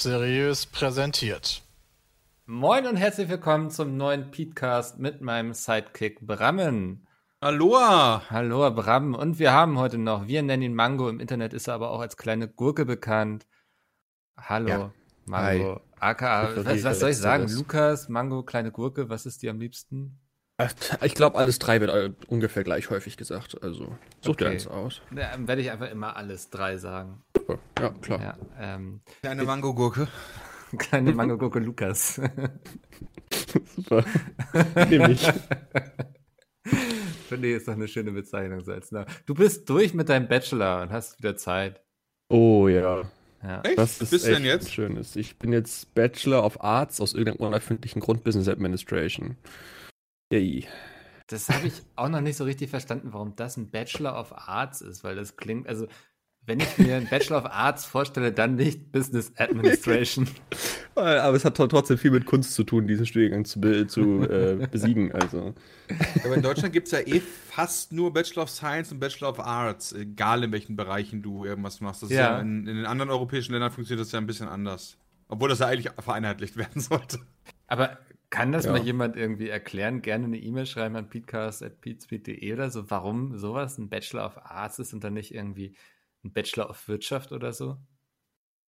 Seriös präsentiert. Moin und herzlich willkommen zum neuen Podcast mit meinem Sidekick Brammen. Aloha! Hallo Bram. Und wir haben heute noch, wir nennen ihn Mango, im Internet ist er aber auch als kleine Gurke bekannt. Hallo, Ja. Mango. Hi. AKA, was, was soll ich sagen? Letzteres. Lukas, Mango, kleine Gurke, was ist dir am liebsten? Ich glaube, alles drei wird äh, ungefähr gleich häufig gesagt. Also such dir Okay. eins aus. Da werde ich einfach immer alles drei sagen. Super. Ja, klar. Ja, ähm, Eine Mangogurke. kleine Mango, Gurke, Lukas. Super. Nehme ich. Finde ich, ist doch eine schöne Bezeichnung. So als. Du bist durch mit deinem Bachelor und hast wieder Zeit. Oh ja. Ja. Echt? Das ist Bist du echt denn jetzt? schönes. Ich bin jetzt Bachelor of Arts aus irgendeinem unerfindlichen Grund Business Administration. Yay. Das habe ich auch noch nicht so richtig verstanden, warum das ein Bachelor of Arts ist, weil das klingt, also wenn ich mir einen Bachelor of Arts vorstelle, dann nicht Business Administration. Aber es hat tr- trotzdem viel mit Kunst zu tun, diesen Studiengang zu, be zu äh, besiegen. Also. Aber in Deutschland gibt es ja eh fast nur Bachelor of Science und Bachelor of Arts, egal in welchen Bereichen du irgendwas machst. Ja. ja in, in den anderen europäischen Ländern funktioniert das ja ein bisschen anders. Obwohl das ja eigentlich vereinheitlicht werden sollte. Aber kann das Ja. mal jemand irgendwie erklären? Gerne eine E-Mail schreiben an peatcast.peatspeed.de oder so, warum sowas ein Bachelor of Arts ist und dann nicht irgendwie ein Bachelor of Wirtschaft oder so?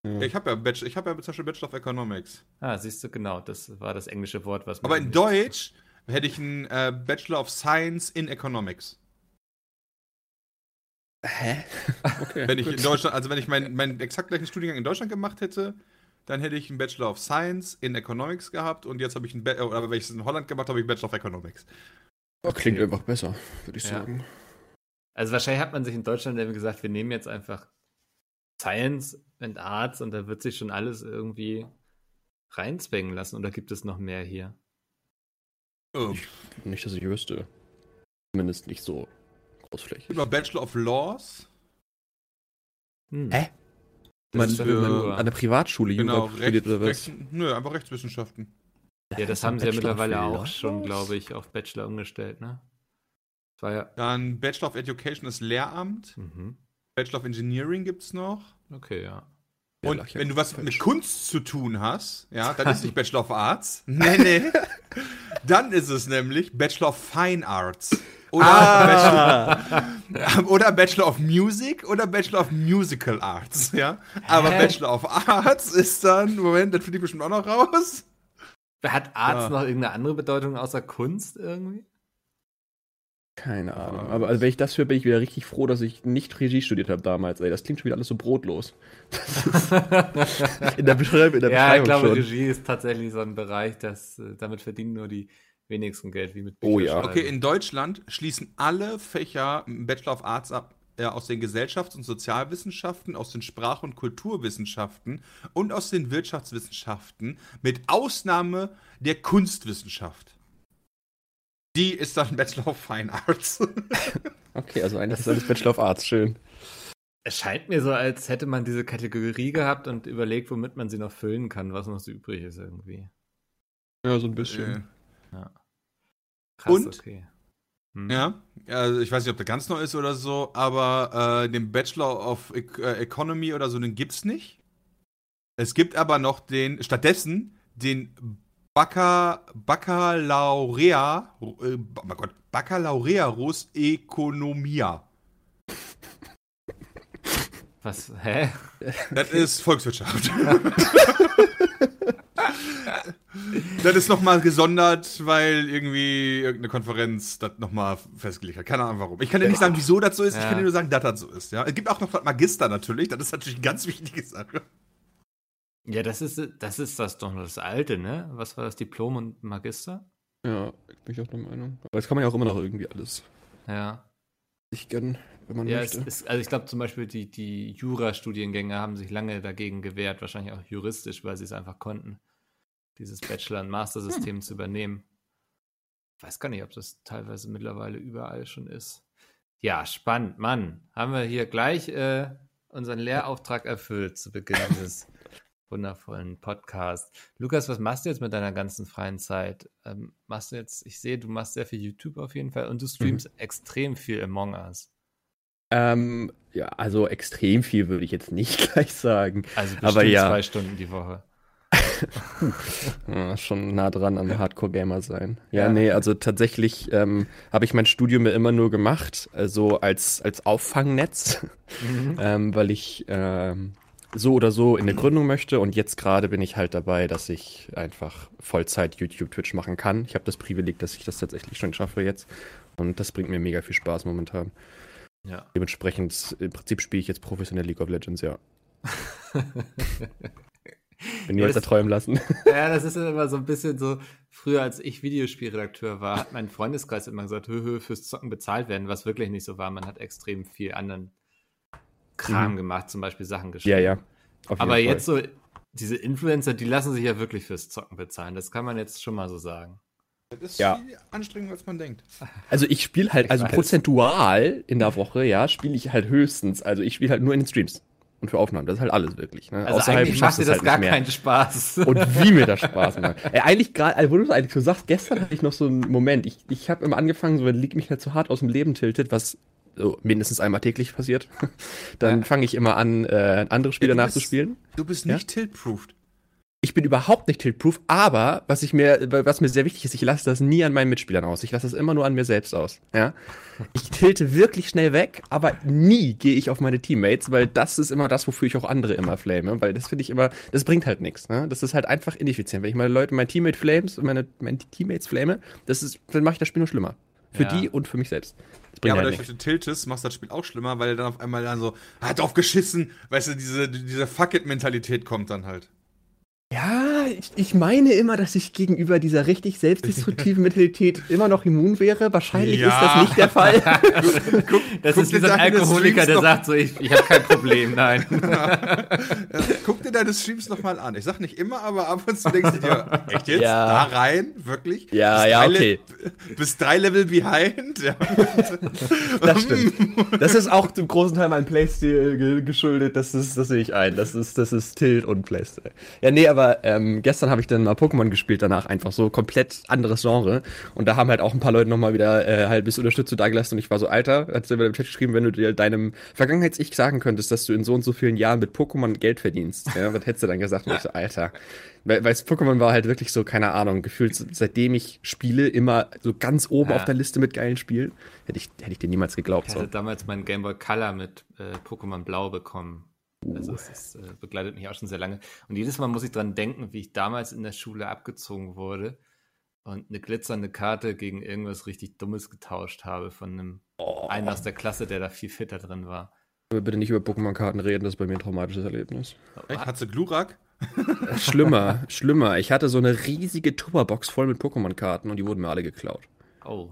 Ja. Ich habe ja, Bachelor, ich hab ja zum Beispiel Bachelor of Economics. Ah, siehst du, genau, das war das englische Wort, was man Aber in Deutsch hätte ich einen äh, Bachelor of Science in Economics. Hä? Okay. Wenn ich gut. in Deutschland, also wenn ich meinen meinen exakt gleichen Studiengang in Deutschland gemacht hätte, dann hätte ich einen Bachelor of Science in Economics gehabt und jetzt habe ich einen, Ba- oder wenn ich es in Holland gemacht habe, habe ich einen Bachelor of Economics. Klingt einfach besser, würde ich Ja. sagen. Also wahrscheinlich hat man sich in Deutschland irgendwie gesagt, wir nehmen jetzt einfach Science and Arts und da wird sich schon alles irgendwie reinzwängen lassen. Oder gibt es noch mehr hier? Oh. Nicht, dass ich wüsste. Zumindest nicht so großflächig. Über Bachelor of Laws. Hm. Hä? Das Man, für- an einer Privatschule Genau, studiert oder was? Rechts, nö, einfach Rechtswissenschaften. ja, das ein haben sie ja mittlerweile auch schon, glaube ich, auf Bachelor umgestellt, ne? Ja. Dann Bachelor of Education ist Lehramt. Mhm. Bachelor of Engineering gibt es noch. Okay, ja. Und ja wenn du was falsch. mit Kunst zu tun hast, ja, dann ist es nicht Bachelor of Arts. Nee, nee. dann ist es nämlich Bachelor of Fine Arts. Oder, Bachelor, oder Bachelor of Music oder Bachelor of Musical Arts, ja. Aber Hä? Bachelor of Arts ist dann, Moment, das finde ich bestimmt auch noch raus. Hat Arts Ja. noch irgendeine andere Bedeutung außer Kunst irgendwie? Keine Ahnung. Aber also, wenn ich das höre, bin ich wieder richtig froh, dass ich nicht Regie studiert habe damals. Ey, das klingt schon wieder alles so brotlos. Das ist in der, Beschreib in der ja, ich Beschreibung glaube, schon. Regie ist tatsächlich so ein Bereich, das äh, damit verdienen nur die wenigsten Geld, wie mit Oh ja. Okay, in Deutschland schließen alle Fächer Bachelor of Arts ab äh, aus den Gesellschafts- und Sozialwissenschaften, aus den Sprach- und Kulturwissenschaften und aus den Wirtschaftswissenschaften, mit Ausnahme der Kunstwissenschaft. Die ist dann Bachelor of Fine Arts. Okay, also eigentlich ist alles Bachelor of Arts. Schön. Es scheint mir so, als hätte man diese Kategorie gehabt und überlegt, womit man sie noch füllen kann, was noch so übrig ist irgendwie. Ja, so ein Äh, bisschen. Ja. Krass, Und? okay. Hm. ja, also ich weiß nicht, ob der ganz neu ist oder so, aber äh, den Bachelor of e äh, Economy oder so, den gibt's nicht. Es gibt aber noch den, stattdessen den Bacca, Baccalaurea, äh, oh mein Gott, Baccalaureus Economia. Was, hä? Das ist Volkswirtschaft. das ist nochmal gesondert, weil irgendwie irgendeine Konferenz das nochmal festgelegt hat. Keine Ahnung warum. Ich kann dir nicht sagen, wieso das so ist. Ich Ja. kann dir nur sagen, dass das so ist. Ja? Es gibt auch noch das Magister natürlich. Das ist natürlich eine ganz wichtige Sache. Ja, das ist, das ist das doch das Alte, ne? Was war das, Diplom und Magister? Ja, bin ich auch der Meinung. Aber das kann man ja auch immer noch irgendwie alles Ja. sich gönnen, wenn man Ja, möchte. ist, also ich glaube zum Beispiel, die, die Jura-Studiengänge haben sich lange dagegen gewehrt, wahrscheinlich auch juristisch, weil sie es einfach konnten, dieses Bachelor- und Master-System zu übernehmen. Ich weiß gar nicht, ob das teilweise mittlerweile überall schon ist. Ja, spannend, Mann. Haben wir hier gleich äh, unseren Lehrauftrag erfüllt zu Beginn dieses wundervollen Podcasts. Lukas, was machst du jetzt mit deiner ganzen freien Zeit? Ähm, machst du jetzt, ich sehe, du machst sehr viel YouTube auf jeden Fall und du streamst extrem viel Among Us. Ähm, ja, also extrem viel würde ich jetzt nicht gleich sagen. Also bestimmt Aber ja. zwei Stunden die Woche. Ja, schon nah dran am Hardcore-Gamer sein. Ja, Ja. nee, also tatsächlich ähm, habe ich mein Studium ja immer nur gemacht, also als, als Auffangnetz, ähm, weil ich ähm, so oder so in eine Gründung möchte und jetzt gerade bin ich halt dabei, dass ich einfach Vollzeit YouTube, Twitch machen kann. Ich habe das Privileg, dass ich das tatsächlich schon schaffe jetzt und das bringt mir mega viel Spaß momentan. Ja. Dementsprechend, im Prinzip spiele ich jetzt professionell League of Legends, ja. Wenn Ja, ihr euch da das- träumen lassen. Ja, das ist immer so ein bisschen so, früher als ich Videospielredakteur war, hat mein Freundeskreis immer gesagt, hö, hö, fürs Zocken bezahlt werden, was wirklich nicht so war. Man hat extrem viel anderen Kram Mhm. gemacht, zum Beispiel Sachen geschrieben. Ja, ja. Aber Fall. jetzt so, diese Influencer, die lassen sich ja wirklich fürs Zocken bezahlen. Das kann man jetzt schon mal so sagen. Das ist Ja. viel anstrengender, als man denkt. Also ich spiele halt, Ich also weiß. prozentual in der Woche, ja, spiele ich halt höchstens. Also ich spiele halt nur in den Streams und für Aufnahmen. Das ist halt alles wirklich. Ne? Also Außerhalb eigentlich macht dir das gar nicht mehr. keinen Spaß. Und wie mir das Spaß macht. Ey, eigentlich gerade, also wo du es eigentlich so sagst, gestern hatte ich noch so einen Moment. Ich, ich habe immer angefangen, so wenn League mich nicht zu hart aus dem Leben tiltet, was so mindestens einmal täglich passiert. Dann Ja. fange ich immer an, äh, andere Spieler Ja, du bist- nachzuspielen. Du bist Ja? nicht tilt-proofed. Ich bin überhaupt nicht tiltproof, aber was ich mir, was mir sehr wichtig ist, ich lasse das nie an meinen Mitspielern aus. Ich lasse das immer nur an mir selbst aus. Ja? Ich tilte wirklich schnell weg, aber nie gehe ich auf meine Teammates, weil das ist immer das, wofür ich auch andere immer flame. Weil das finde ich immer, das bringt halt nichts. Ne? Das ist halt einfach ineffizient. Wenn ich meine Leute, mein Teammate flames und meine, meine Teammates flame, das ist, dann mache ich das Spiel nur schlimmer. Für Ja. die und für mich selbst. Ja, aber halt dadurch, dass du tiltest, machst du das Spiel auch schlimmer, weil dann auf einmal dann so, ah, drauf geschissen, weißt du, diese, diese Fuck-it-Mentalität kommt dann halt. Ja, ich, ich meine immer, dass ich gegenüber dieser richtig selbstdestruktiven Mentalität immer noch immun wäre. Wahrscheinlich Ja. ist das nicht der Fall. Das Guck ist wie so ein Alkoholiker, der sagt so, ich, ich habe kein Problem, nein. Ja, guck dir deine Streams nochmal an. Ich sag nicht immer, aber ab und zu denkst du dir, echt jetzt? Ja. Da rein? Wirklich? Ja, Bis ja, okay. Le bis drei Level behind? Ja. Das stimmt. Das ist auch zum großen Teil meinem Playstil ge geschuldet. Das ist, das sehe ich ein. Das ist, das ist Tilt und Playstil. Ja, nee, aber ähm, gestern habe ich dann mal Pokémon gespielt danach einfach so komplett anderes Genre. Und da haben halt auch ein paar Leute nochmal wieder äh, halt bis Unterstützung dagelassen. Und ich war so, Alter, hat sie im Chat geschrieben, wenn du dir deinem Vergangenheits-Ich sagen könntest, dass du in so und so vielen Jahren mit Pokémon Geld verdienst. Ja, was hättest du dann gesagt? Und ich so, Alter. Weil, weil Pokémon war halt wirklich so, keine Ahnung, gefühlt seitdem ich spiele, immer so ganz oben Ja. auf der Liste mit geilen Spielen. Hätte ich, hätte ich dir niemals geglaubt. Ich So. hatte damals meinen Game Boy Color mit äh, Pokémon Blau bekommen. Also es ist, äh, begleitet mich auch schon sehr lange. Und jedes Mal muss ich dran denken, wie ich damals in der Schule abgezogen wurde und eine glitzernde Karte gegen irgendwas richtig Dummes getauscht habe von einem einen aus der Klasse, der da viel fitter drin war. Aber bitte nicht über Pokémon-Karten reden, das ist bei mir ein traumatisches Erlebnis. Echt? Hat sie Glurak? Äh, Schlimmer, schlimmer. Ich hatte so eine riesige Tupperbox voll mit Pokémon-Karten und die wurden mir alle geklaut. Oh.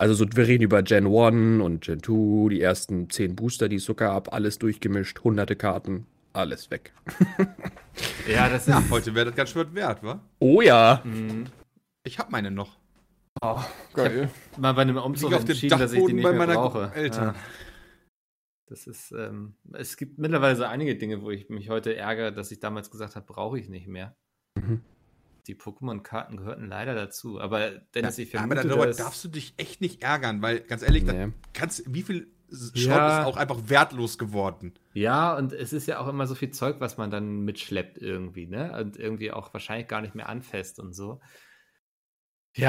Also so, wir reden über Gen 1 und Gen 2, die ersten 10 Booster, die es so gab, alles durchgemischt, hunderte Karten, alles weg. Ja, das ist. Ja, heute wäre das ganz schön wert, wa? Oh ja. mh, Ich hab meine noch. Geil. mal bei einem Umzug entschieden, dass ich die nicht bei mehr meiner brauche. Eltern. Ja. Das ist, ähm, es gibt mittlerweile so einige Dinge, wo ich mich heute ärgere, dass ich damals gesagt habe, brauche ich nicht mehr. Mhm. Die Pokémon-Karten gehörten leider dazu. Aber Dennis, ich Ja, aber vermute, darüber darfst du dich echt nicht ärgern, weil ganz ehrlich, Nee. kannst, wie viel Schrott Ja. ist auch einfach wertlos geworden. Ja, und es ist ja auch immer so viel Zeug, was man dann mitschleppt irgendwie, ne? Und irgendwie auch wahrscheinlich gar nicht mehr anfasst und so.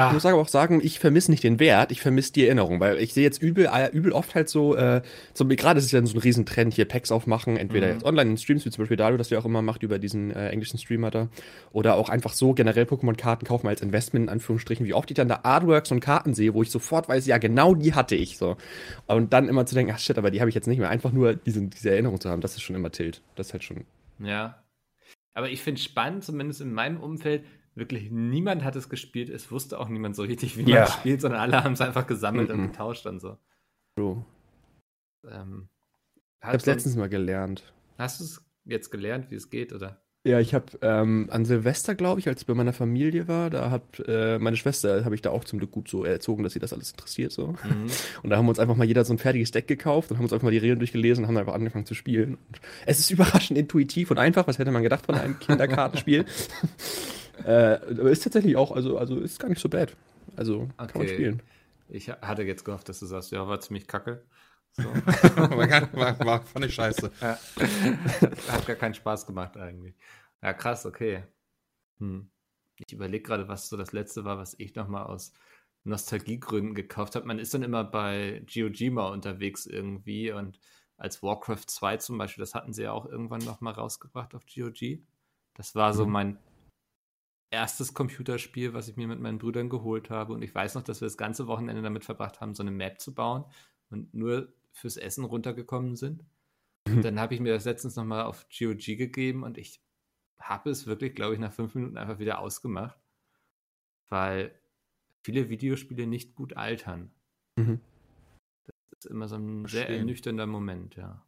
Ich Ja, muss aber auch sagen, ich vermisse nicht den Wert, ich vermisse die Erinnerung, weil ich sehe jetzt übel, äh, übel oft halt so, äh, so gerade ist es ja so ein Riesentrend hier, Packs aufmachen, entweder Mhm. jetzt online in Streams, wie zum Beispiel Dario, das ja auch immer macht über diesen äh, englischen Streamer da, oder auch einfach so generell Pokémon-Karten kaufen als Investment, in Anführungsstrichen, wie oft ich dann da Artworks und Karten sehe, wo ich sofort weiß, ja, genau die hatte ich so. Und dann immer zu denken, ach shit, aber die habe ich jetzt nicht mehr, einfach nur diese, diese Erinnerung zu haben, das ist schon immer Tilt. Das ist halt schon, ja. Aber ich finde spannend, zumindest in meinem Umfeld, wirklich niemand hat es gespielt. Es wusste auch niemand so richtig, wie Ja. man es spielt, sondern alle haben es einfach gesammelt Mhm. und getauscht und so. so. Ähm, Ich hab's letztens mal gelernt. Hast du es jetzt gelernt, wie es geht, oder? Ja, ich habe ähm, an Silvester, glaube ich, als ich bei meiner Familie war, da hat äh, meine Schwester, habe ich da auch zum Glück gut so erzogen, dass sie das alles interessiert so. Mhm. Und da haben wir uns einfach mal jeder so ein fertiges Deck gekauft und haben uns einfach mal die Regeln durchgelesen und haben einfach angefangen zu spielen. Und es ist überraschend intuitiv und einfach, was hätte man gedacht von einem Kinderkartenspiel. äh, aber ist tatsächlich auch, also, also ist gar nicht so bad. Also kann man Okay. spielen. Ich hatte jetzt gehofft, dass du sagst, ja, war ziemlich kacke. So. war, war, fand ich scheiße. Ja. Hat gar keinen Spaß gemacht eigentlich. Ja, krass, okay. Hm. Ich überlege gerade, was so das letzte war, was ich nochmal aus Nostalgiegründen gekauft habe. Man ist dann immer bei GOG mal unterwegs irgendwie und als Warcraft 2 zum Beispiel, das hatten sie ja auch irgendwann nochmal rausgebracht auf GOG. Das war so Mhm. mein erstes Computerspiel, was ich mir mit meinen Brüdern geholt habe. Und ich weiß noch, dass wir das ganze Wochenende damit verbracht haben, so eine Map zu bauen und nur fürs Essen runtergekommen sind. Und dann habe ich mir das letztens nochmal auf GOG gegeben und ich habe es wirklich, glaube ich, nach fünf Minuten einfach wieder ausgemacht, weil viele Videospiele nicht gut altern. Mhm. Das ist immer so ein sehr Verstehen. ernüchternder Moment, ja.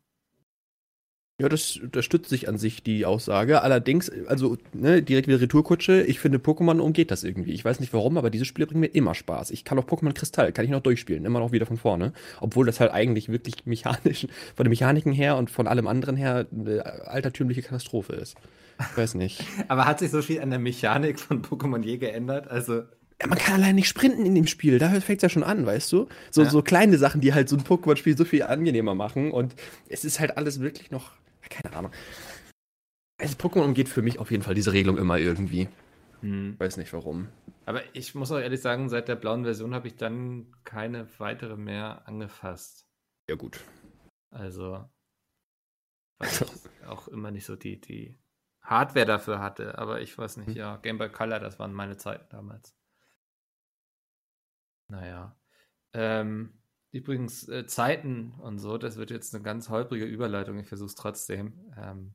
Ja, das unterstützt sich an sich die Aussage. Allerdings, also ne, direkt wieder Retourkutsche. Ich finde, Pokémon umgeht das irgendwie. Ich weiß nicht warum, aber diese Spiele bringen mir immer Spaß. Ich kann auch Pokémon Kristall, kann ich noch durchspielen, immer noch wieder von vorne. Obwohl das halt eigentlich wirklich mechanisch, von den Mechaniken her und von allem anderen her eine altertümliche Katastrophe ist. Ich weiß nicht. Aber hat sich so viel an der Mechanik von Pokémon je geändert? Also, Ja, man kann allein nicht sprinten in dem Spiel. Da fängt es ja schon an, weißt du? So, Ja. so kleine Sachen, die halt so ein Pokémon-Spiel so viel angenehmer machen. Und es ist halt alles wirklich noch. Keine Ahnung. Also Pokémon umgeht für mich auf jeden Fall diese Regelung immer irgendwie. hm. Weiß nicht warum. aber ich muss auch ehrlich sagen, seit der blauen Version habe ich dann keine weitere mehr angefasst. Ja, gut. Also, weil ich auch immer nicht so die, die Hardware dafür hatte. Aber ich weiß nicht, Hm. ja, Game Boy Color, das waren meine Zeiten damals. Naja. Ähm, übrigens, äh, Zeiten und so, das wird jetzt eine ganz holprige Überleitung. Ich versuche es trotzdem. Ähm,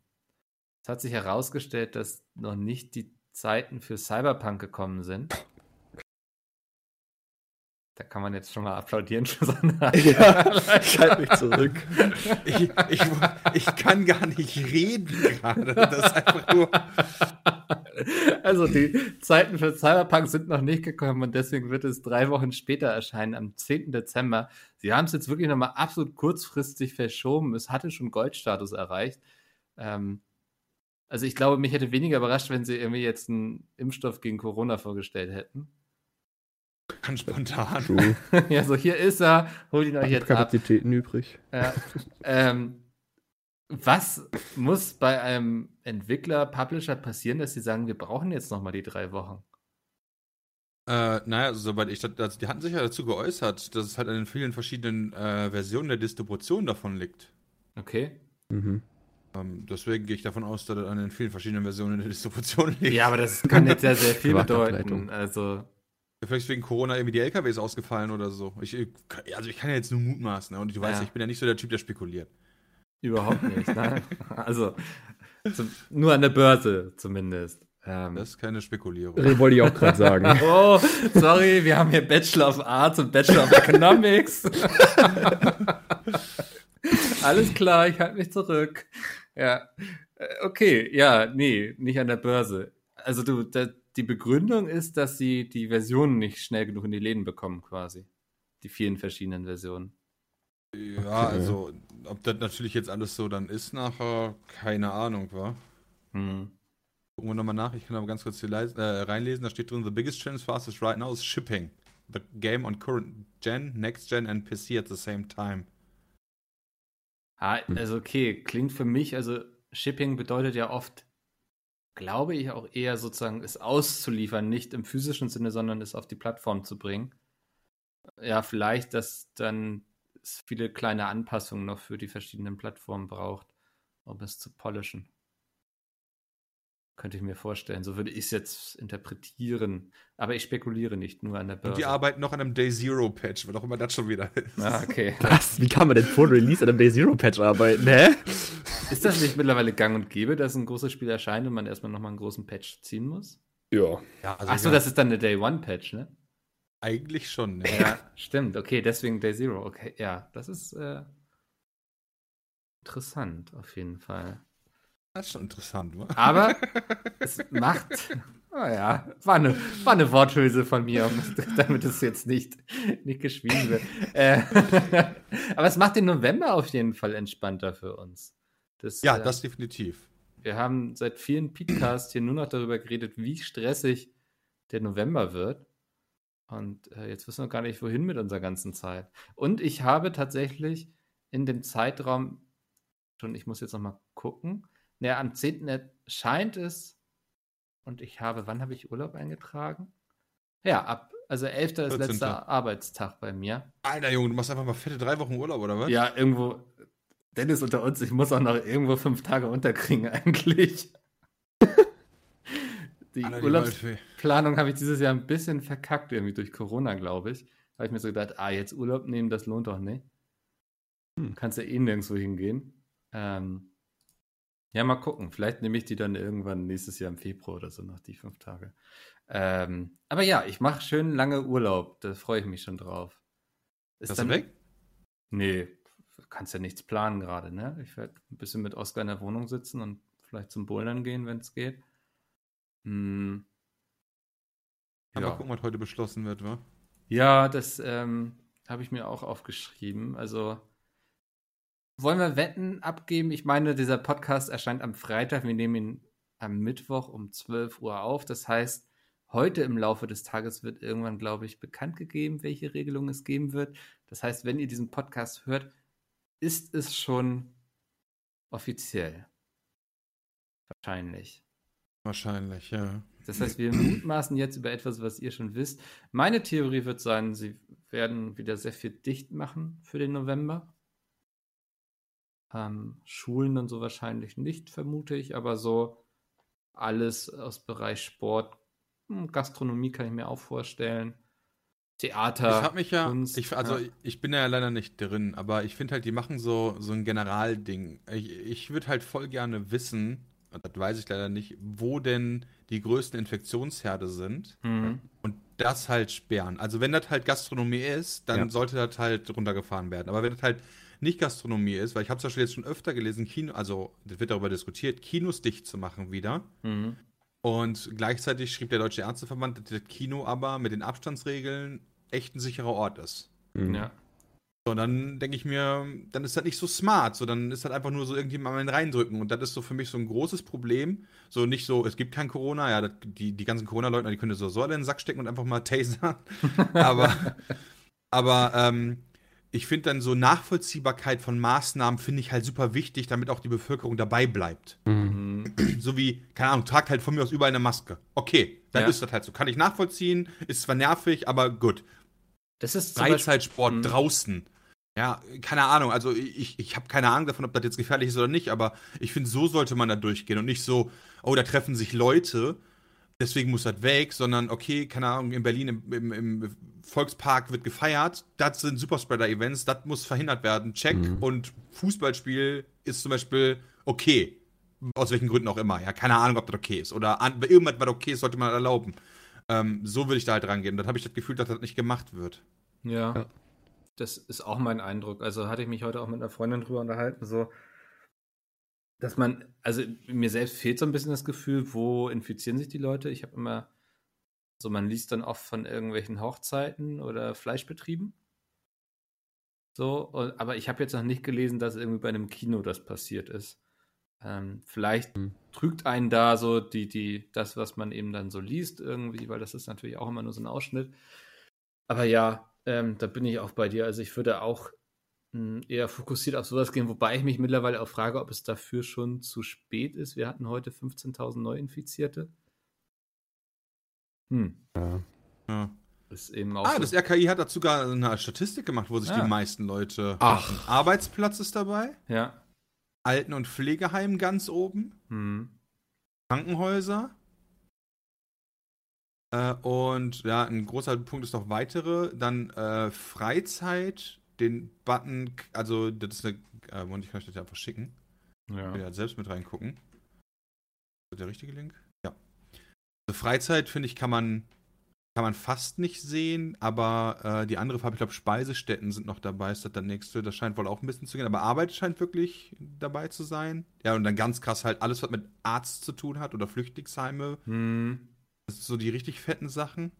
es hat sich herausgestellt, dass noch nicht die Zeiten für Cyberpunk gekommen sind. Da kann man jetzt schon mal applaudieren für so eine Ja, ich halte mich zurück. Ich, ich, ich kann gar nicht reden gerade. Das ist einfach nur. Also die Zeiten für Cyberpunk sind noch nicht gekommen und deswegen wird es drei Wochen später erscheinen, am 10. Dezember. Sie haben es jetzt wirklich nochmal absolut kurzfristig verschoben. Es hatte schon Goldstatus erreicht. Ähm, also ich glaube, mich hätte weniger überrascht, wenn sie irgendwie jetzt einen Impfstoff gegen Corona vorgestellt hätten. Ganz spontan. True. ja, so hier ist er, holt ihn euch jetzt ab. Kapazitäten übrig. Ja. ähm, was muss bei einem Entwickler, Publisher passieren, dass sie sagen, wir brauchen jetzt nochmal die drei Wochen? Äh, naja, soweit ich das, also die hatten sich ja dazu geäußert, dass es halt an den vielen verschiedenen äh, Versionen der Distribution davon liegt. Okay. Mhm. Ähm, deswegen gehe ich davon aus, dass es an den vielen verschiedenen Versionen der Distribution liegt. Ja, aber das kann jetzt ja sehr viel bedeuten. Also, Vielleicht wegen Corona irgendwie die LKWs ausgefallen oder so. Ich, also ich kann ja jetzt nur mutmaßen, ne? und du weißt, Ja. ich bin ja nicht so der Typ, der spekuliert. überhaupt nicht. ne? Also, zum, nur an der Börse zumindest. Ähm, Das ist keine Spekulierung. Wollte ich auch gerade sagen. oh, sorry, wir haben hier Bachelor of Arts und Bachelor of Economics. Alles klar, ich halte mich zurück. Ja, Äh, okay, ja, nee, nicht an der Börse. Also du, da, die Begründung ist, dass sie die Versionen nicht schnell genug in die Läden bekommen, quasi. Die vielen verschiedenen Versionen. Ja, also, ob das natürlich jetzt alles so dann ist nachher, keine Ahnung, wa? Hm. Gucken wir nochmal nach, ich kann aber ganz kurz hier äh, reinlesen, da steht drin, the biggest challenge is right now is shipping. The game on current gen, next gen and PC at the same time. Ah, also okay, klingt für mich, also Shipping bedeutet ja oft, glaube ich, auch eher sozusagen es auszuliefern, nicht im physischen Sinne, sondern es auf die Plattform zu bringen. Ja, vielleicht, dass dann es viele kleine Anpassungen noch für die verschiedenen Plattformen braucht, um es zu polishen. Könnte ich mir vorstellen. So würde ich es jetzt interpretieren. Aber ich spekuliere nicht nur an der Börse. Und die arbeiten noch an einem Day Zero Patch, was auch immer das schon wieder ist. Ah, okay. Was? Wie kann man denn vor Release an einem Day Zero Patch arbeiten? Hä? Ist das nicht mittlerweile gang und gäbe, dass ein großes Spiel erscheint und man erstmal nochmal einen großen Patch ziehen muss? Ja. Ja, also Achso, ja, das ist dann eine Day One Patch, ne? eigentlich schon, ne? Ja, stimmt. Okay, deswegen Day Zero. Okay, ja, das ist äh, interessant auf jeden Fall. Das ist schon interessant, wa? Aber es macht. Oh ja, war eine, war eine Worthülse von mir, damit es jetzt nicht, nicht geschwiegen wird. Äh, aber es macht den November auf jeden Fall entspannter für uns. Das, Ja, äh, das definitiv. Wir haben seit vielen Podcasts hier nur noch darüber geredet, wie stressig der November wird. Und äh, jetzt wissen wir gar nicht, wohin mit unserer ganzen Zeit. Und ich habe tatsächlich in dem Zeitraum schon, ich muss jetzt noch mal gucken. Naja, am 10. scheint es und ich habe, wann habe ich Urlaub eingetragen? Ja, ab, also 11. ist 14.. letzter Arbeitstag bei mir. Alter Junge, du machst einfach mal fette drei Wochen Urlaub, oder was? Ja, irgendwo, Dennis unter uns, ich muss auch noch irgendwo fünf Tage unterkriegen eigentlich. Die Alter, die Urlaubs Waldfee. Planung habe ich dieses Jahr ein bisschen verkackt, irgendwie durch Corona, glaube ich. Da habe ich mir so gedacht, ah, jetzt Urlaub nehmen, das lohnt doch nicht. Hm. Kannst ja eh nirgendwo hingehen. Ähm, ja, mal gucken. Vielleicht nehme ich die dann irgendwann nächstes Jahr im Februar oder so noch, die fünf Tage. Ähm, aber ja, ich mache schön lange Urlaub. Da freue ich mich schon drauf. Ist Ist du weg? Nee, kannst ja nichts planen gerade, ne? Ich werde ein bisschen mit Oskar in der Wohnung sitzen und vielleicht zum Bouldern gehen, wenn es geht. Hm. Aber Ja. gucken, was heute beschlossen wird, wa? Ja, das ähm, habe ich mir auch aufgeschrieben. Also wollen wir Wetten abgeben? Ich meine, dieser Podcast erscheint am Freitag. Wir nehmen ihn am Mittwoch um 12 Uhr auf. Das heißt, heute im Laufe des Tages wird irgendwann, glaube ich, bekannt gegeben, welche Regelung es geben wird. Das heißt, wenn ihr diesen Podcast hört, ist es schon offiziell. Wahrscheinlich. Wahrscheinlich, ja. Das heißt, wir mutmaßen jetzt über etwas, was ihr schon wisst. Meine Theorie wird sein, sie werden wieder sehr viel dicht machen für den November. Ähm, Schulen und so wahrscheinlich nicht, vermute ich, aber so alles aus Bereich Sport, hm, Gastronomie kann ich mir auch vorstellen. Theater. Ich habe mich ja, Kunst, ich, also ja. ich bin ja leider nicht drin, aber ich finde halt, die machen so, so ein Generalding. Ich, ich würde halt voll gerne wissen, und das weiß ich leider nicht, wo denn die größten Infektionsherde sind Mhm. und das halt sperren. Also wenn das halt Gastronomie ist, dann Ja. sollte das halt runtergefahren werden. Aber wenn das halt nicht Gastronomie ist, weil ich habe zum Beispiel jetzt schon öfter gelesen, Kino, also das wird darüber diskutiert, Kinos dicht zu machen wieder. Mhm. Und gleichzeitig schrieb der Deutsche Ärzteverband, dass das Kino aber mit den Abstandsregeln echt ein sicherer Ort ist. Mhm. Ja. So, dann denke ich mir, dann ist das nicht so smart. So, dann ist das einfach nur so irgendjemand mal reindrücken. Und das ist so für mich so ein großes Problem. So nicht so, es gibt kein Corona, ja, das, die, die ganzen Corona-Leugner, die können so so in den Sack stecken und einfach mal tasern. aber aber ähm, ich finde dann so Nachvollziehbarkeit von Maßnahmen finde ich halt super wichtig, damit auch die Bevölkerung dabei bleibt. Mhm. Mhm. So wie, keine Ahnung, tragt halt von mir aus überall eine Maske. Okay, dann Ja. ist das halt so. Kann ich nachvollziehen, ist zwar nervig, aber gut. Das ist zum Beispiel- Freizeitsport Mhm. draußen. Ja, keine Ahnung. Also ich, ich habe keine Ahnung davon, ob das jetzt gefährlich ist oder nicht, aber ich finde, so sollte man da durchgehen und nicht so, oh, da treffen sich Leute, deswegen muss das weg, sondern okay, keine Ahnung, in Berlin im, im, im Volkspark wird gefeiert, das sind Superspreader-Events, das muss verhindert werden, check. Mhm. Und Fußballspiel ist zum Beispiel okay. Aus welchen Gründen auch immer. Ja, keine Ahnung, ob das okay ist. Oder an, irgendwas, was okay ist, sollte man erlauben. Ähm, so würde ich da halt rangehen. Dann habe ich das Gefühl, dass das nicht gemacht wird. Ja. Ja. Das ist auch mein Eindruck. Also hatte ich mich heute auch mit einer Freundin drüber unterhalten, so, dass man, also mir selbst fehlt so ein bisschen das Gefühl, wo infizieren sich die Leute. Ich habe immer, so man liest dann oft von irgendwelchen Hochzeiten oder Fleischbetrieben. So, aber ich habe jetzt noch nicht gelesen, dass irgendwie bei einem Kino das passiert ist. Ähm, vielleicht trügt einen da so die, die, das, was man eben dann so liest, irgendwie, weil das ist natürlich auch immer nur so ein Ausschnitt. Aber ja, ähm, da bin ich auch bei dir. Also ich würde auch mh, eher fokussiert auf sowas gehen, wobei ich mich mittlerweile auch frage, ob es dafür schon zu spät ist. Wir hatten heute 15.000 Neuinfizierte. Hm, Ja. Ja. ist eben auch. Ah, so. das RKI hat dazu sogar eine Statistik gemacht, wo sich Ah. die meisten Leute. Ach. Arbeitsplatz ist dabei, ja. Alten- und Pflegeheim ganz oben, Hm. Krankenhäuser. Äh, und ja, ein großer Punkt ist noch weitere. Dann äh, Freizeit, den Button, also das ist eine. Äh, Moment, ich kann euch das ja einfach schicken. Ich will Ja. ja selbst mit reingucken. Ist das der richtige Link? Ja. Also Freizeit, finde ich, kann man, kann man fast nicht sehen, aber äh, die andere Farbe, ich glaube, Speisestätten sind noch dabei, ist das der nächste. Das scheint wohl auch ein bisschen zu gehen, aber Arbeit scheint wirklich dabei zu sein. Ja, und dann ganz krass halt alles, was mit Arzt zu tun hat oder Flüchtlingsheime. Hm. Das sind so die richtig fetten Sachen.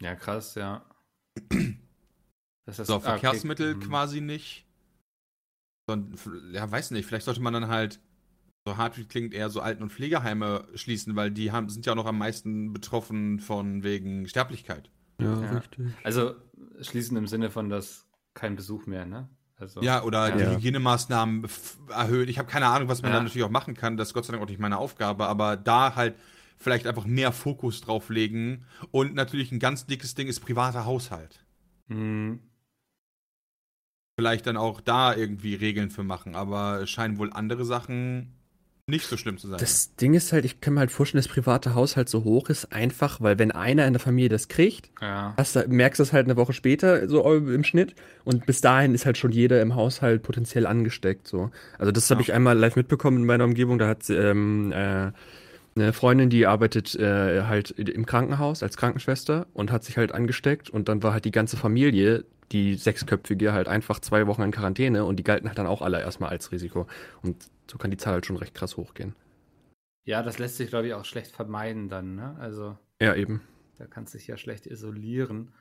ja, krass, ja. Das ist, So, ah, okay. Verkehrsmittel Hm. quasi nicht. Sondern, ja, weiß nicht, vielleicht sollte man dann halt, so hart wie klingt, eher so Alten- und Pflegeheime schließen, weil die haben, sind ja auch noch am meisten betroffen von wegen Sterblichkeit. Ja, Ja. richtig. Also schließen im Sinne von, dass kein Besuch mehr, ne? Also, Ja, oder die Ja. Hygienemaßnahmen f- erhöhen. Ich habe keine Ahnung, was man Ja. da natürlich auch machen kann. Das ist Gott sei Dank auch nicht meine Aufgabe, aber da halt vielleicht einfach mehr Fokus drauf legen. Und natürlich ein ganz dickes Ding ist privater Haushalt. Mhm. Vielleicht dann auch da irgendwie Regeln für machen, aber es scheinen wohl andere Sachen nicht so schlimm zu sein. Das Ding ist halt, ich kann mir halt vorstellen, dass private Haushalt so hoch ist, einfach, weil wenn einer in der Familie das kriegt, Ja. hast merkst du es halt eine Woche später so im Schnitt und bis dahin ist halt schon jeder im Haushalt potenziell angesteckt. So. Also das habe Ja. ich einmal live mitbekommen in meiner Umgebung. Da hat ähm, äh, eine Freundin, die arbeitet äh, halt im Krankenhaus als Krankenschwester und hat sich halt angesteckt und dann war halt die ganze Familie, die sechsköpfige, halt einfach zwei Wochen in Quarantäne und die galten halt dann auch alle erstmal als Risiko. Und so kann die Zahl halt schon recht krass hochgehen. ja, das lässt sich, glaube ich, auch schlecht vermeiden dann, ne? Also, Ja, eben. da kannst du dich ja schlecht isolieren.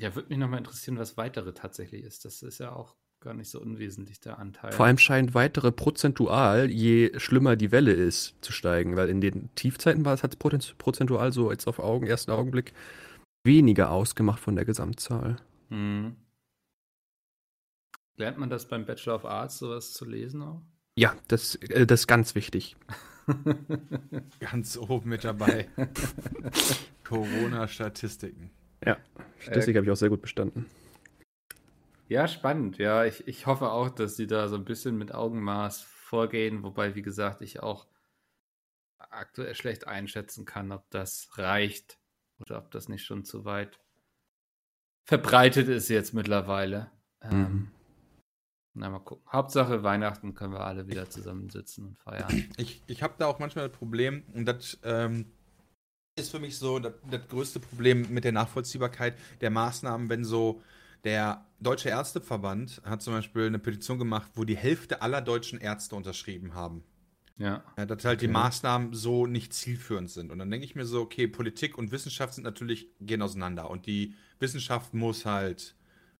Ja, würde mich nochmal interessieren, was weitere tatsächlich ist. Das ist ja auch gar nicht so unwesentlich, der Anteil. Vor allem scheint weitere prozentual, je schlimmer die Welle ist, zu steigen. Weil in den Tiefzeiten war es hat es prozentual so jetzt auf Augen, ersten Augenblick weniger ausgemacht von der Gesamtzahl. Mhm. Lernt man das beim Bachelor of Arts, sowas zu lesen auch? Ja, das, äh, das ist ganz wichtig. Ganz oben mit dabei. Corona-Statistiken. Statistik habe ich auch sehr gut bestanden. Ja, spannend. Ja, ich, ich hoffe auch, dass sie da so ein bisschen mit Augenmaß vorgehen, wobei, wie gesagt, ich auch aktuell schlecht einschätzen kann, ob das reicht oder ob das nicht schon zu weit verbreitet ist jetzt mittlerweile. Ähm, Mhm. Na, mal gucken. Hauptsache Weihnachten können wir alle wieder zusammensitzen und feiern. Ich, ich habe da auch manchmal das Problem, und das ähm, ist für mich so das, das größte Problem mit der Nachvollziehbarkeit der Maßnahmen, wenn so der Deutsche Ärzteverband hat zum Beispiel eine Petition gemacht, wo die Hälfte aller deutschen Ärzte unterschrieben haben. Ja. Ja, dass halt die Okay. Maßnahmen so nicht zielführend sind. Und dann denke ich mir so, okay, Politik und Wissenschaft sind natürlich, gehen auseinander. Und die Wissenschaft muss halt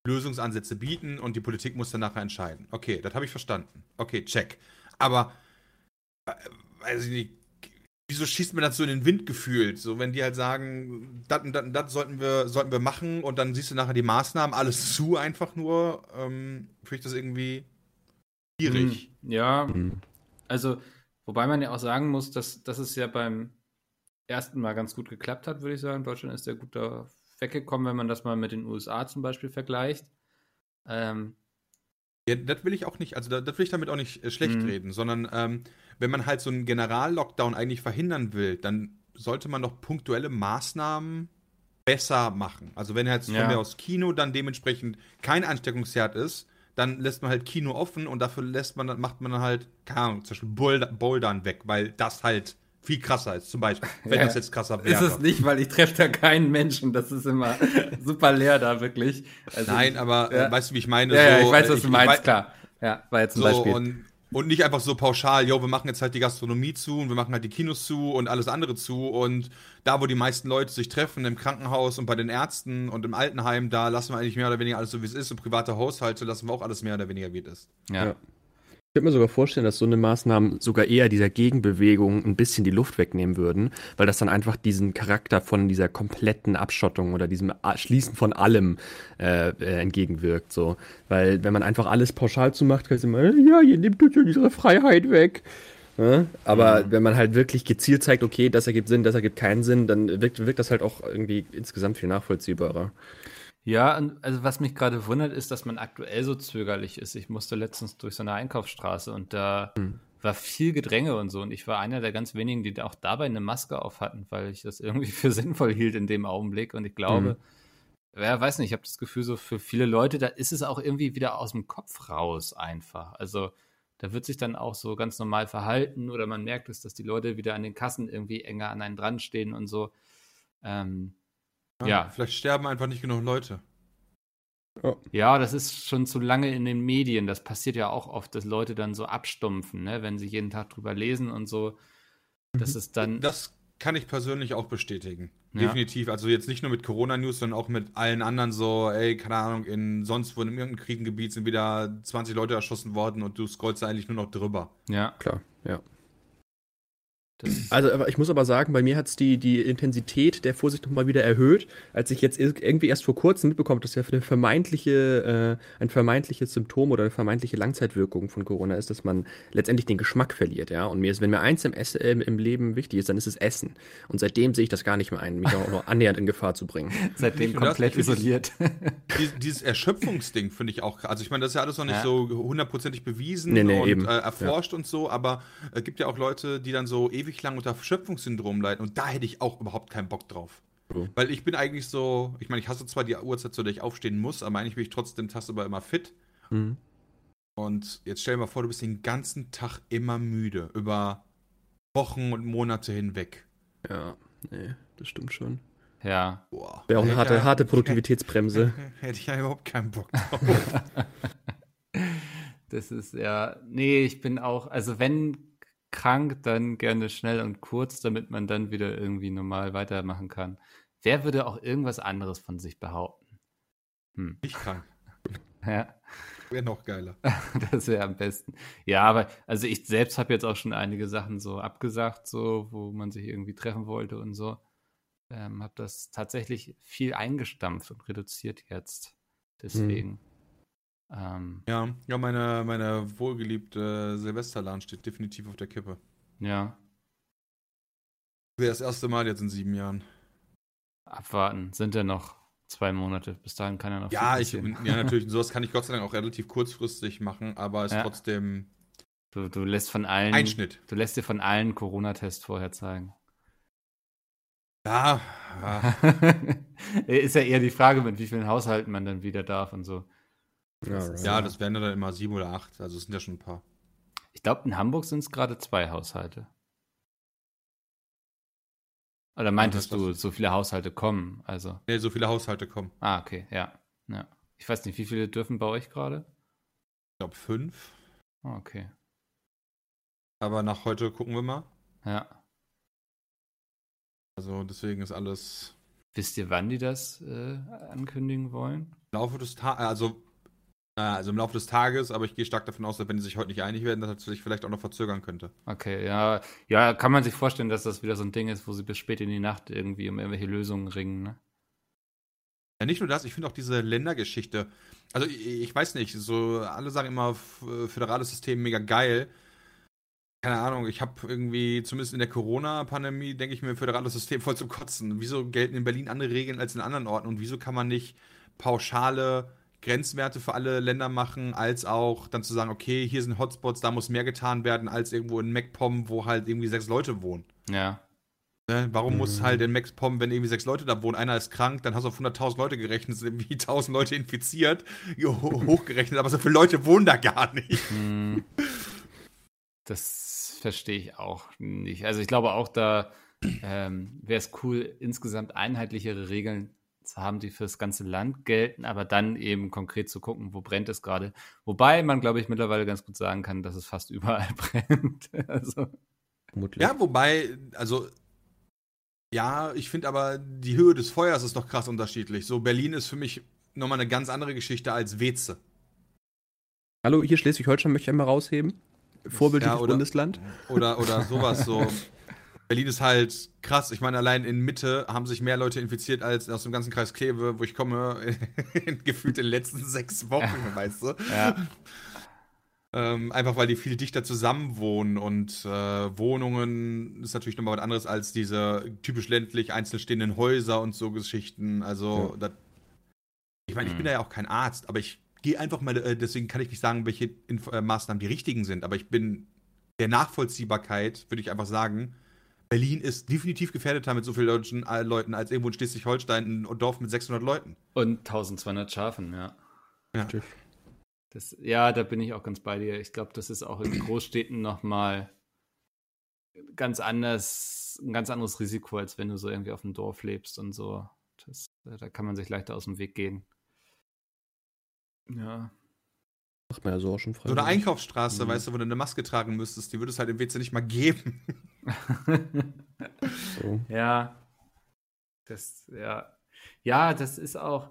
Lösungsansätze bieten und die Politik muss dann nachher entscheiden. Okay, das habe ich verstanden. Okay, check. Aber, äh, weiß ich nicht, wieso schießt man das so in den Wind gefühlt? So, wenn die halt sagen, das und das und das sollten wir, sollten wir machen und dann siehst du nachher die Maßnahmen, alles zu einfach nur, ähm, finde ich das irgendwie schwierig. Hm, Ja, also, wobei man ja auch sagen muss, dass, dass es ja beim ersten Mal ganz gut geklappt hat, würde ich sagen. Deutschland ist ja gut da weggekommen, wenn man das mal mit den USA zum Beispiel vergleicht. Ähm, Ja, das will ich auch nicht, also da- das will ich damit auch nicht äh, schlecht Mhm. reden, sondern ähm, wenn man halt so einen General-Lockdown eigentlich verhindern will, dann sollte man doch punktuelle Maßnahmen besser machen. Also wenn jetzt Ja. von mir aus Kino dann dementsprechend kein Ansteckungsherd ist, dann lässt man halt Kino offen und dafür lässt man, macht man dann halt, keine Ahnung, zum Beispiel Boulder, Bouldern weg, weil das halt viel krasser ist, zum Beispiel. Wenn Ja. das jetzt krasser ist wäre. es nicht, weil ich treffe da keinen Menschen. Das ist immer super leer da, wirklich. Also, Nein, aber Ja. äh, weißt du, wie ich meine? Ja, ja, So, ich weiß, äh, was du meinst, wei- klar. Ja, war jetzt ein So, Beispiel. und, und nicht einfach so pauschal, yo, wir machen jetzt halt die Gastronomie zu und wir machen halt die Kinos zu und alles andere zu und da, wo die meisten Leute sich treffen, im Krankenhaus und bei den Ärzten und im Altenheim, da lassen wir eigentlich mehr oder weniger alles so, wie es ist und private Haushalte lassen wir auch alles mehr oder weniger, wie es ist. ja. ja. Ich könnte mir sogar vorstellen, dass so eine Maßnahmen sogar eher dieser Gegenbewegung ein bisschen die Luft wegnehmen würden, weil das dann einfach diesen Charakter von dieser kompletten Abschottung oder diesem Schließen von allem äh, äh, entgegenwirkt. So. Weil wenn man einfach alles pauschal zumacht, kann es immer, ja, ihr nehmt uns ja unsere Freiheit weg. Ja? Aber wenn man halt wirklich gezielt zeigt, okay, das ergibt Sinn, das ergibt keinen Sinn, dann wirkt, wirkt das halt auch irgendwie insgesamt viel nachvollziehbarer. Ja, und also was mich gerade wundert, ist, dass man aktuell so zögerlich ist. Ich musste letztens durch so eine Einkaufsstraße und da Hm. war viel Gedränge und so. Und ich war einer der ganz wenigen, die auch dabei eine Maske auf hatten, weil ich das irgendwie für sinnvoll hielt in dem Augenblick. Und ich glaube, ja, weiß nicht, ich habe das Gefühl, so für viele Leute, da ist es auch irgendwie wieder aus dem Kopf raus einfach. Also da wird sich dann auch so ganz normal verhalten oder man merkt es, dass die Leute wieder an den Kassen irgendwie enger an einen dran stehen und so. Ähm, Ja. Vielleicht sterben einfach nicht genug Leute. Ja, das ist schon zu lange in den Medien. Das passiert ja auch oft, dass Leute dann so abstumpfen, ne? wenn sie jeden Tag drüber lesen und so. Das ist dann. Das kann ich persönlich auch bestätigen. Ja. Definitiv. Also jetzt nicht nur mit Corona-News, sondern auch mit allen anderen so, ey, keine Ahnung, in sonst wo in irgendeinem Krisengebiet sind wieder 20 Leute erschossen worden und du scrollst da eigentlich nur noch drüber. ja, Klar, ja. Das, Also, aber ich muss aber sagen, bei mir hat es die, die Intensität der Vorsicht nochmal wieder erhöht, als ich jetzt ir- irgendwie erst vor kurzem mitbekommen habe, dass ja eine vermeintliche, äh, ein vermeintliches Symptom oder eine vermeintliche Langzeitwirkung von Corona ist, dass man letztendlich den Geschmack verliert, ja. Und mir ist, wenn mir eins im, Ess, äh, im Leben wichtig ist, dann ist es Essen. Und seitdem sehe ich das gar nicht mehr ein, mich auch nur annähernd in Gefahr zu bringen. seitdem das, komplett isoliert. Dies, dieses Erschöpfungsding finde ich auch, also ich meine, das ist ja alles noch nicht Ja. so hundertprozentig bewiesen Nee, nee, und eben. Äh, erforscht und so, aber es gibt ja auch Leute, die dann so ewig lang unter Erschöpfungssyndrom leiden und da hätte ich auch überhaupt keinen Bock drauf. So. Weil ich bin eigentlich so, ich meine, ich hasse zwar die Uhrzeit, zu der ich aufstehen muss, aber eigentlich bin ich trotzdem tagsüber immer fit. Mhm. Und jetzt stell dir mal vor, du bist den ganzen Tag immer müde, über Wochen und Monate hinweg. Ja, nee, das stimmt schon. ja. Boah. Wäre auch eine harte, harte Produktivitätsbremse. Hätte ich ja überhaupt keinen Bock drauf. Das ist ja, nee, ich bin auch, also wenn krank, dann gerne schnell und kurz, damit man dann wieder irgendwie normal weitermachen kann. Wer würde auch irgendwas anderes von sich behaupten? Hm. Nicht krank. Ja, Wäre noch geiler. das wäre am besten. Ja, aber also ich selbst habe jetzt auch schon einige Sachen so abgesagt, so wo man sich irgendwie treffen wollte und so. Ähm, habe das tatsächlich viel eingestampft und reduziert jetzt. Deswegen. Ähm, Ja, ja meine, meine wohlgeliebte Silvesterlan steht definitiv auf der Kippe. ja, Wäre das erste Mal jetzt in sieben Jahren. abwarten. Sind ja noch zwei Monate. Bis dahin kann ja noch Ja, ich, ja, natürlich. Sowas kann ich Gott sei Dank auch relativ kurzfristig machen, aber ist Ja. trotzdem Du, du lässt von allen. Einschnitt. Du lässt dir von allen Corona-Tests vorher zeigen. Ja, ja. Ist ja eher die Frage, mit wie vielen Haushalten man dann wieder darf und so. Ja, Das ja, das wären dann immer sieben oder acht. Also es sind ja schon ein paar. Ich glaube, in Hamburg sind es gerade zwei Haushalte. Oder meintest Ja, du, so viele Haushalte kommen? Also, Nee, so viele Haushalte kommen. ah, okay, ja. ja. Ich weiß nicht, wie viele dürfen bei euch gerade? Ich glaube fünf. Ah, okay. Aber nach heute gucken wir mal. Ja. Also deswegen ist alles Wisst ihr, wann die das äh, ankündigen wollen? im Laufe des Tages, also, also im Laufe des Tages, aber ich gehe stark davon aus, dass wenn die sich heute nicht einig werden, dass es sich vielleicht auch noch verzögern könnte. Okay, ja. Ja, kann man sich vorstellen, dass das wieder so ein Ding ist, wo sie bis spät in die Nacht irgendwie um irgendwelche Lösungen ringen, ne? Ja, nicht nur das, ich finde auch diese Ländergeschichte. Also ich, ich weiß nicht, so alle sagen immer föderales System mega geil. Keine Ahnung, ich habe irgendwie, zumindest in der Corona-Pandemie, denke ich mir, föderales System voll zum Kotzen. Wieso gelten in Berlin andere Regeln als in anderen Orten und wieso kann man nicht pauschale Grenzwerte für alle Länder machen, als auch dann zu sagen, okay, hier sind Hotspots, da muss mehr getan werden als irgendwo in MacPom, wo halt irgendwie sechs Leute wohnen. Ja. Ne? Warum muss Mhm. halt in MacPom, wenn irgendwie sechs Leute da wohnen, einer ist krank, dann hast du auf 100.000 Leute gerechnet, sind irgendwie 1.000 Leute infiziert, ho- hochgerechnet, aber so viele Leute wohnen da gar nicht. Hm. Das verstehe ich auch nicht. Also ich glaube auch, da ähm, wäre es cool, insgesamt einheitlichere Regeln zu haben, die fürs ganze Land gelten, aber dann eben konkret zu gucken, wo brennt es gerade. Wobei man, glaube ich, mittlerweile ganz gut sagen kann, dass es fast überall brennt. also, Vermutlich. Ja, wobei, also, ja, ich finde aber, die Höhe des Feuers ist doch krass unterschiedlich. So, Berlin ist für mich nochmal eine ganz andere Geschichte als Weze. Hallo, hier Schleswig-Holstein möchte ich einmal rausheben. Vorbildliches Ja, oder- Bundesland. Oder, oder sowas so. Berlin ist halt krass. Ich meine, allein in Mitte haben sich mehr Leute infiziert als aus dem ganzen Kreis Kleve, wo ich komme, gefühlt in den letzten sechs Wochen, weißt du? ja, Ähm, einfach weil die viel dichter zusammen wohnen und äh, Wohnungen ist natürlich nochmal was anderes als diese typisch ländlich einzeln stehenden Häuser und so Geschichten. Also, das, ich meine, ich bin Mhm. da ja auch kein Arzt, aber ich gehe einfach mal, äh, deswegen kann ich nicht sagen, welche Inf äh, Maßnahmen die richtigen sind, aber ich bin der Nachvollziehbarkeit, würde ich einfach sagen, Berlin ist definitiv gefährdeter mit so vielen Leuten, äh, Leuten als irgendwo in Schleswig-Holstein ein Dorf mit 600 Leuten. und 1200 Schafen, ja. Ja. Das, ja, da bin ich auch ganz bei dir. Ich glaube, das ist auch in Großstädten nochmal ganz anders, ein ganz anderes Risiko, als wenn du so irgendwie auf dem Dorf lebst und so. Das, äh, da kann man sich leichter aus dem Weg gehen. Ja. Macht man ja so auch schon So eine. Einkaufsstraße, Mhm. weißt du, wo du eine Maske tragen müsstest, die würde es halt im WC nicht mal geben. So. ja. Das, ja. Ja, das ist auch.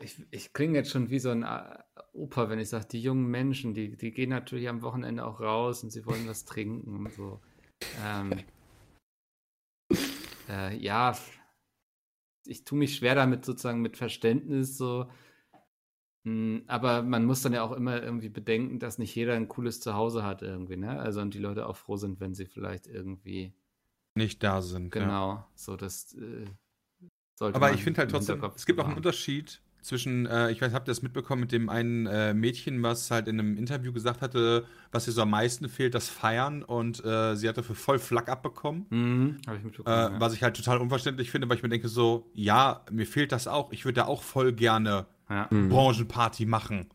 Ich, ich klinge jetzt schon wie so ein äh, Opa, wenn ich sage, die jungen Menschen, die, die gehen natürlich am Wochenende auch raus und sie wollen was trinken und so. Ähm, äh, ja, ich tue mich schwer damit sozusagen mit Verständnis so. Hm, aber man muss dann ja auch immer irgendwie bedenken, dass nicht jeder ein cooles Zuhause hat irgendwie, ne? Also und die Leute auch froh sind, wenn sie vielleicht irgendwie Nicht da sind. Ja. genau so das äh, sollte Aber man ich finde halt trotzdem, es gibt auch einen. Unterschied zwischen, äh, ich weiß, habt ihr das mitbekommen mit dem einen äh, Mädchen, was halt in einem Interview gesagt hatte, was ihr so am meisten fehlt, das Feiern und äh, sie hatte für voll Flack abbekommen. Mhm, habe ich Äh, mitbekommen. ja. Was ich halt total unverständlich finde, weil ich mir denke so, ja, mir fehlt das auch. Ich würde da auch voll gerne ja. Mhm. Branchenparty machen.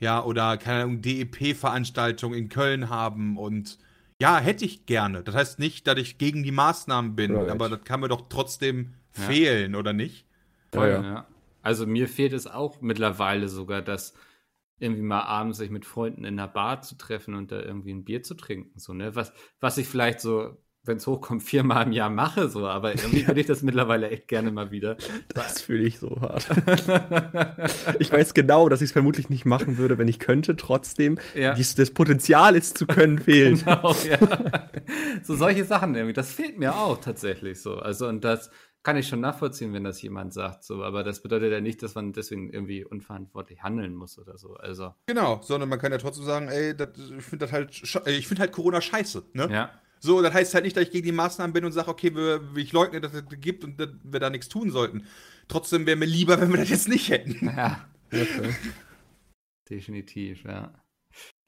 Ja, oder keine Ahnung, DEP-Veranstaltung in Köln haben und ja, hätte ich gerne. Das heißt nicht, dass ich gegen die Maßnahmen bin, Right. aber das kann mir doch trotzdem Ja. fehlen, oder nicht? Voll, ja. Also mir fehlt es auch mittlerweile sogar, dass irgendwie mal abends sich mit Freunden in einer Bar zu treffen und da irgendwie ein Bier zu trinken. So, ne? Was, was ich vielleicht so, wenn es hochkommt, viermal im Jahr mache, so, aber irgendwie würde ich das mittlerweile echt gerne mal wieder. Das fühle ich so hart. Ich weiß genau, dass ich es vermutlich nicht machen würde, wenn ich könnte. Trotzdem, Ja. dies, das Potenzial, es zu können, fehlt. Genau, ja. So solche Sachen irgendwie, das fehlt mir auch tatsächlich so. Also und das kann ich schon nachvollziehen, wenn das jemand sagt, so, aber das bedeutet ja nicht, dass man deswegen irgendwie unverantwortlich handeln muss oder so. Also, Genau, sondern man kann ja trotzdem sagen, ey, das, ich finde das halt, ich finde halt Corona scheiße, ne? ja. So, das heißt halt nicht, dass ich gegen die Maßnahmen bin und sage, okay, wir, ich leugne, dass es das gibt und dass wir da nichts tun sollten. Trotzdem wäre mir lieber, wenn wir das jetzt nicht hätten. Ja, Okay. definitiv, ja.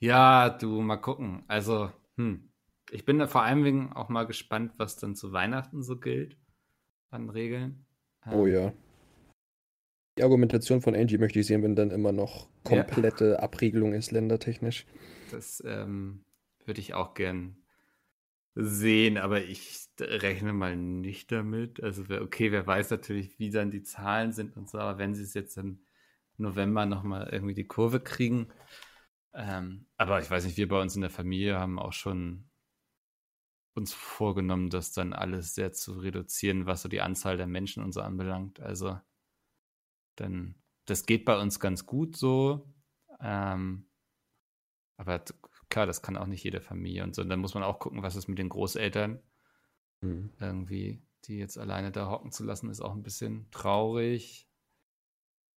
Ja, du, mal gucken. Also, hm. Ich bin da vor allem wegen auch mal gespannt, was dann zu Weihnachten so gilt an Regeln. Oh ja. Die Argumentation von Angie möchte ich sehen, wenn dann immer noch Ja. komplette Abriegelung ist, ländertechnisch. Das ähm, würde ich auch gern sehen, aber ich rechne mal nicht damit. Also, okay, wer weiß natürlich, wie dann die Zahlen sind und so, aber wenn sie es jetzt im November nochmal irgendwie die Kurve kriegen. Ähm, aber ich weiß nicht, wir bei uns in der Familie haben auch schon uns vorgenommen, das dann alles sehr zu reduzieren, was so die Anzahl der Menschen und so anbelangt. Also, dann, das geht bei uns ganz gut so. Ähm, aber klar, das kann auch nicht jede Familie und so. Und dann muss man auch gucken, was ist mit den Großeltern. Hm. Irgendwie, die jetzt alleine da hocken zu lassen, ist auch ein bisschen traurig.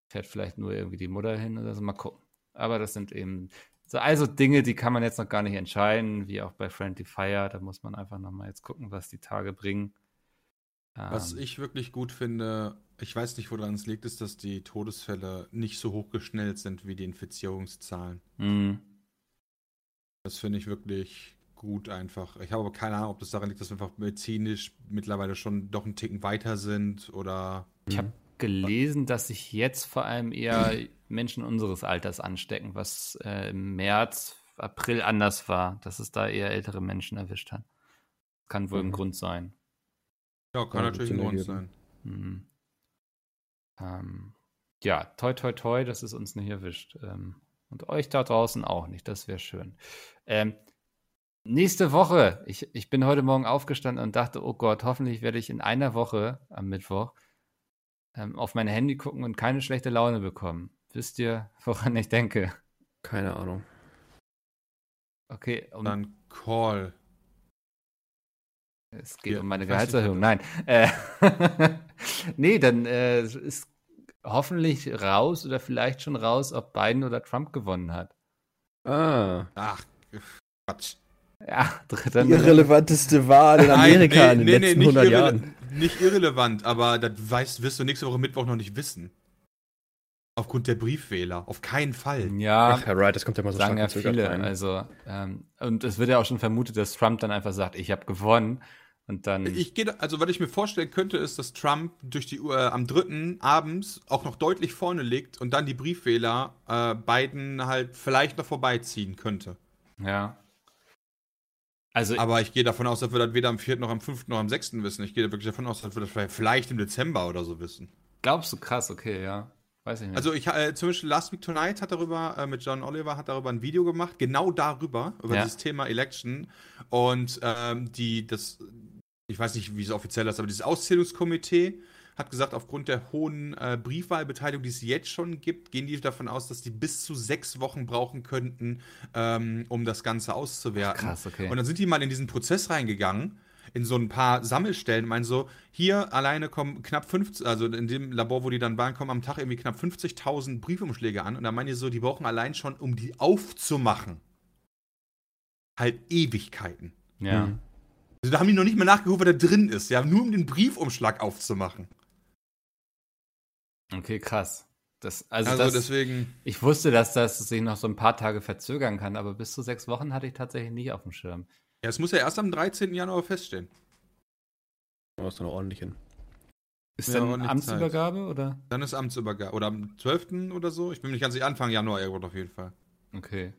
Fährt vielleicht nur irgendwie die Mutter hin oder so. Mal gucken. Aber das sind eben so also Dinge, die kann man jetzt noch gar nicht entscheiden, wie auch bei Friendly Fire. Da muss man einfach nochmal jetzt gucken, was die Tage bringen. Was Ähm, ich wirklich gut finde, ich weiß nicht, woran es liegt, ist, dass die Todesfälle nicht so hochgeschnellt sind wie die Infizierungszahlen. mh. Das finde ich wirklich gut einfach. Ich habe aber keine Ahnung, ob das daran liegt, dass wir einfach medizinisch mittlerweile schon doch einen Ticken weiter sind oder. Ich habe gelesen, dass sich jetzt vor allem eher Menschen unseres Alters anstecken, was äh, im März, April anders war, dass es da eher ältere Menschen erwischt hat. Kann wohl ein Mhm. Grund sein. Ja, kann Ja, natürlich ein Grund sein. Mhm. Ähm, ja, toi, toi, toi, dass es uns nicht erwischt. Ähm, und euch da draußen auch nicht. Das wäre schön. Ähm, nächste Woche. Ich, ich bin heute Morgen aufgestanden und dachte, oh Gott, hoffentlich werde ich in einer Woche am Mittwoch ähm, auf mein Handy gucken und keine schlechte Laune bekommen. Wisst ihr, woran ich denke? Keine Ahnung. Okay, um, Dann Call. es geht Ja, um meine Gehaltserhöhung. Nein. Äh, nee, dann äh, ist hoffentlich raus oder vielleicht schon raus, ob Biden oder Trump gewonnen hat. Ah. Ach, Quatsch. Ja, dritter Die irrelevanteste Wahl in Amerika in den letzten nicht 100 irrele- Jahren. Nicht irrelevant, aber das weißt, wirst du nächste Woche Mittwoch noch nicht wissen. Aufgrund der Briefwähler. Auf keinen Fall. Ja, Ach, Herr Wright, das kommt ja mal so sagen ja verzögert viele. rein. Also, ähm, und es wird ja auch schon vermutet, dass Trump dann einfach sagt, ich habe gewonnen. Und dann. Ich gehe, also was ich mir vorstellen könnte, ist, dass Trump durch die Uhr am 3. abends auch noch deutlich vorne liegt und dann die Briefwähler äh, Biden halt vielleicht noch vorbeiziehen könnte. ja. Also, Aber ich gehe davon aus, dass wir das weder am 4. noch am 5. noch am 6. wissen. Ich gehe wirklich davon aus, dass wir das vielleicht im Dezember oder so wissen. glaubst du krass, okay, ja. Weiß ich nicht. Also ich äh, zum Beispiel Last Week Tonight hat darüber, äh, mit John Oliver hat darüber ein Video gemacht, genau darüber, über Ja. dieses Thema Election. Und ähm, die, das, ich weiß nicht, wie es offiziell ist, aber dieses Auszählungskomitee hat gesagt, aufgrund der hohen äh, Briefwahlbeteiligung, die es jetzt schon gibt, gehen die davon aus, dass die bis zu sechs Wochen brauchen könnten, ähm, um das Ganze auszuwerten. Krass, okay. Und dann sind die mal in diesen Prozess reingegangen, in so ein paar Sammelstellen, meinen so, hier alleine kommen knapp 50, also in dem Labor, wo die dann waren, kommen am Tag irgendwie knapp 50.000 Briefumschläge an. Und dann meinen die so, die brauchen allein schon, um die aufzumachen, halt Ewigkeiten. Ja. Mhm. Also da haben die noch nicht mal nachgeguckt, was da drin ist, ja, nur um den Briefumschlag aufzumachen. Okay, krass. Das, also, Also, das, deswegen, ich wusste, dass das sich noch so ein paar Tage verzögern kann, aber bis zu sechs Wochen hatte ich tatsächlich nicht auf dem Schirm. ja, es muss ja erst am 13. Januar feststehen. Da ist noch ordentlich hin. Ist Ja, dann Amtsübergabe oder? Dann ist Amtsübergabe. Oder am 12. oder so. Ich bin mir nicht ganz sicher, Anfang Januar irgendwo auf jeden Fall. Okay.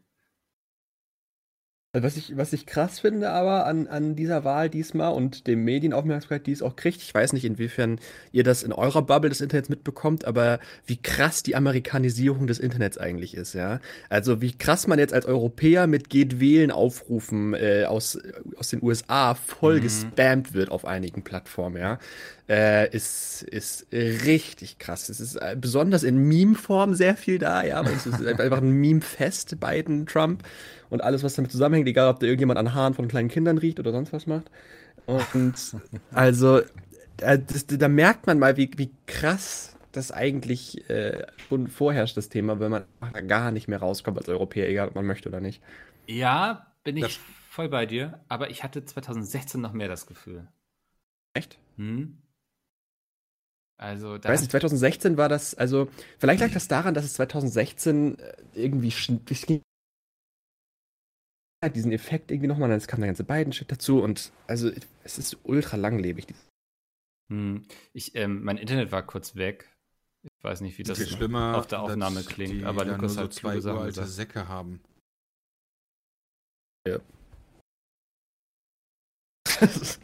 Also Was ich, was ich krass finde aber an, an dieser Wahl diesmal und dem Medienaufmerksamkeit, die es auch kriegt, ich weiß nicht, inwiefern ihr das in eurer Bubble des Internets mitbekommt, aber wie krass die Amerikanisierung des Internets eigentlich ist, ja. Also wie krass man jetzt als Europäer mit Geht wählen Aufrufen äh, aus, aus den USA voll Mhm. gespammt wird auf einigen Plattformen, ja. Äh, ist, ist richtig krass. Es ist äh, besonders in Meme-Form sehr viel da, ja, es ist einfach ein Meme-Fest, Biden, Trump und alles, was damit zusammenhängt, egal ob da irgendjemand an Haaren von kleinen Kindern riecht oder sonst was macht. Und also, äh, das, da merkt man mal, wie, wie krass das eigentlich äh, schon vorherrscht, das Thema, wenn man da gar nicht mehr rauskommt als Europäer, egal ob man möchte oder nicht. Ja, bin ich Das- voll bei dir, aber ich hatte 2016 noch mehr das Gefühl. Echt? Hm? Also, Ich da weiß nicht, 2016 war das, also, vielleicht lag das daran, dass es 2016 äh, irgendwie ging- diesen Effekt irgendwie nochmal, dann kam der ganze Biden-Shit dazu und also es ist ultra langlebig. Hm. Ich, ähm, mein Internet war kurz weg. Ich weiß nicht, wie das schlimmer, auf der Aufnahme klingt, die aber Lukas nur so hat zwei Sachen uralte gesagt. Säcke haben.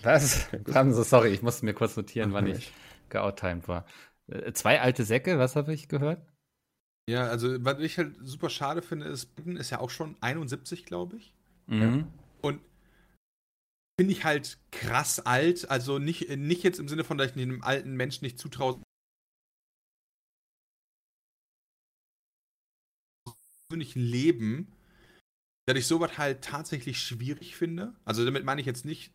Was? Haben Sie, sorry, ich musste mir kurz notieren, wann ich geouttimed war. Äh, Zwei alte Säcke, was habe ich gehört? Ja, also was ich halt super schade finde, ist, Biden ist ja auch schon 71, glaube ich. Mhm. Und finde ich halt krass alt. Also nicht, nicht jetzt im Sinne von, dass ich einem alten Menschen nicht zutraue. persönlichen Leben, dass ich sowas halt tatsächlich schwierig finde. Also damit meine ich jetzt nicht,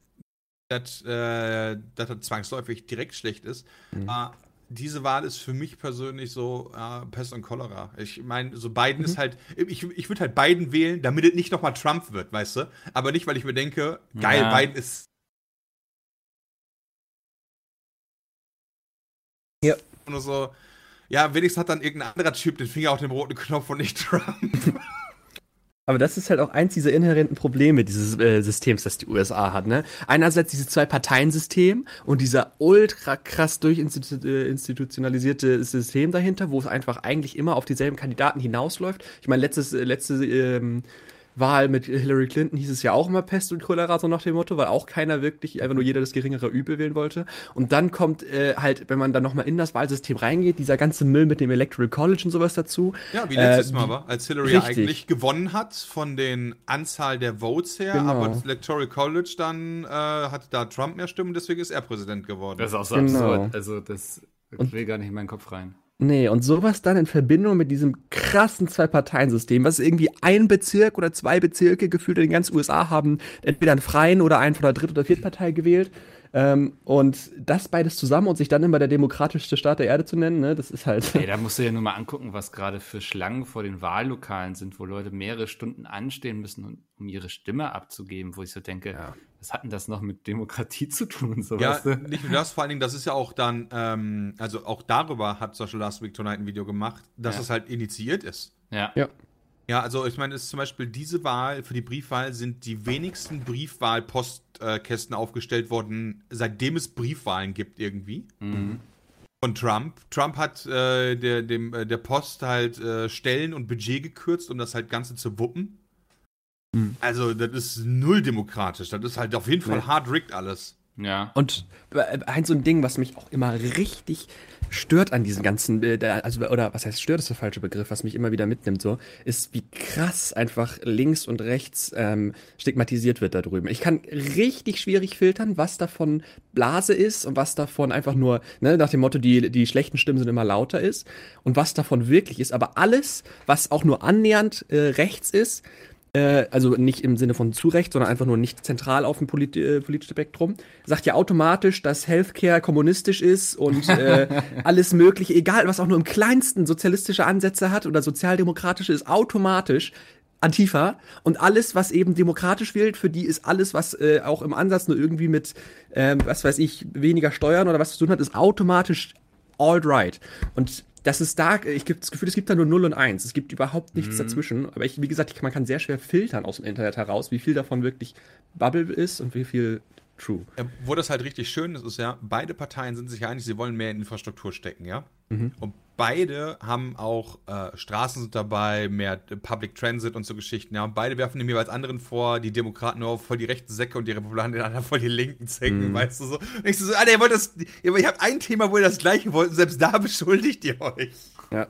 dass, äh, das zwangsläufig direkt schlecht ist. Mhm. Äh, diese Wahl ist für mich persönlich so äh, Pest und Cholera. Ich meine, so Biden Mhm. ist halt, ich, ich würde halt Biden wählen, damit es nicht nochmal Trump wird, weißt du? Aber nicht, weil ich mir denke, geil, Ja. Biden ist. Ja. Nur so, ja, wenigstens hat dann irgendein anderer Typ den Finger auf dem roten Knopf und nicht Trump. Aber das ist halt auch eins dieser inhärenten Probleme dieses äh, Systems, das die USA hat. Ne? Einerseits dieses Zwei-Parteien-System und dieser ultra krass durchinstitutionalisierte System dahinter, wo es einfach eigentlich immer auf dieselben Kandidaten hinausläuft. Ich meine, letztes, äh, letzte ähm, Wahl mit Hillary Clinton hieß es ja auch immer Pest und Cholera, so nach dem Motto, weil auch keiner wirklich, einfach nur jeder das geringere Übel wählen wollte. Und dann kommt äh, halt, wenn man dann nochmal in das Wahlsystem reingeht, dieser ganze Müll mit dem Electoral College und sowas dazu. Ja, wie letztes Äh, Mal war, als Hillary richtig. eigentlich gewonnen hat von den Anzahl der Votes her, Genau. aber das Electoral College dann äh, hatte da Trump mehr Stimmen, deswegen ist er Präsident geworden. Das ist auch so Genau. absurd. Also, das will gar nicht in meinen Kopf rein. Nee, und sowas dann in Verbindung mit diesem krassen Zwei-Parteien-System, was irgendwie ein Bezirk oder zwei Bezirke gefühlt in den ganzen USA haben, entweder einen Freien oder einen von der Dritt- oder Viertpartei gewählt. Ähm, und das beides zusammen und sich dann immer der demokratischste Staat der Erde zu nennen, ne, das ist halt. Ey, da musst du ja nur mal angucken, was gerade für Schlangen vor den Wahllokalen sind, wo Leute mehrere Stunden anstehen müssen, um- um ihre Stimme abzugeben, wo ich so denke, Ja. Was hat denn das noch mit Demokratie zu tun? So, Ja, weißt du? nicht nur das, vor allen Dingen, das ist ja auch dann, ähm, also auch darüber hat Beispiel Last Week Tonight ein Video gemacht, dass Ja. es halt initiiert ist. ja. Ja. Ja, also ich meine, es ist zum Beispiel diese Wahl, für die Briefwahl sind die wenigsten Briefwahl-Postkästen aufgestellt worden, seitdem es Briefwahlen gibt irgendwie. Mhm. Von Trump. Trump hat äh, der, dem, äh, der Post halt äh, Stellen und Budget gekürzt, um das halt Ganze zu wuppen. Mhm. Also, das ist null demokratisch. Das ist halt auf jeden Fall Nee. hard rigged alles. Ja. Und äh, ein so ein Ding, was mich auch immer richtig stört an diesen ganzen, äh, also oder was heißt stört ist der falsche Begriff, was mich immer wieder mitnimmt, so, ist, wie krass einfach links und rechts ähm, stigmatisiert wird da drüben. Ich kann richtig schwierig filtern, was davon Blase ist und was davon einfach nur, ne, nach dem Motto, die, die schlechten Stimmen sind immer lauter ist und was davon wirklich ist. Aber alles, was auch nur annähernd äh, rechts ist, äh, also nicht im Sinne von zu rechts, sondern einfach nur nicht zentral auf dem polit äh, politischen Spektrum, sagt ja automatisch, dass Healthcare kommunistisch ist und äh, alles mögliche, egal was auch nur im kleinsten sozialistische Ansätze hat oder sozialdemokratische, ist automatisch Antifa und alles, was eben demokratisch wählt, für die ist alles, was äh, auch im Ansatz nur irgendwie mit, ähm, was weiß ich, weniger Steuern oder was zu tun hat, ist automatisch alt-right. Und das ist da, ich habe das Gefühl, es gibt da nur 0 und 1. Es gibt überhaupt nichts dazwischen. Aber ich, wie gesagt, ich, man kann sehr schwer filtern aus dem Internet heraus, wie viel davon wirklich Bubble ist und wie viel True. Ja, wo das halt richtig schön ist, ist ja, beide Parteien sind sich einig, sie wollen mehr in Infrastruktur stecken, ja? Und beide haben auch äh, Straßen sind dabei, mehr äh, Public Transit und so Geschichten, ja? Und beide werfen dem jeweils anderen vor, die Demokraten nur voll die rechten Säcke und die Republikaner voll die linken Säcken, weißt du so. Und ich so, Alter, ihr wollt das, ihr, ihr habt ein Thema, wo ihr das gleiche wollt, und selbst da beschuldigt ihr euch. Ja.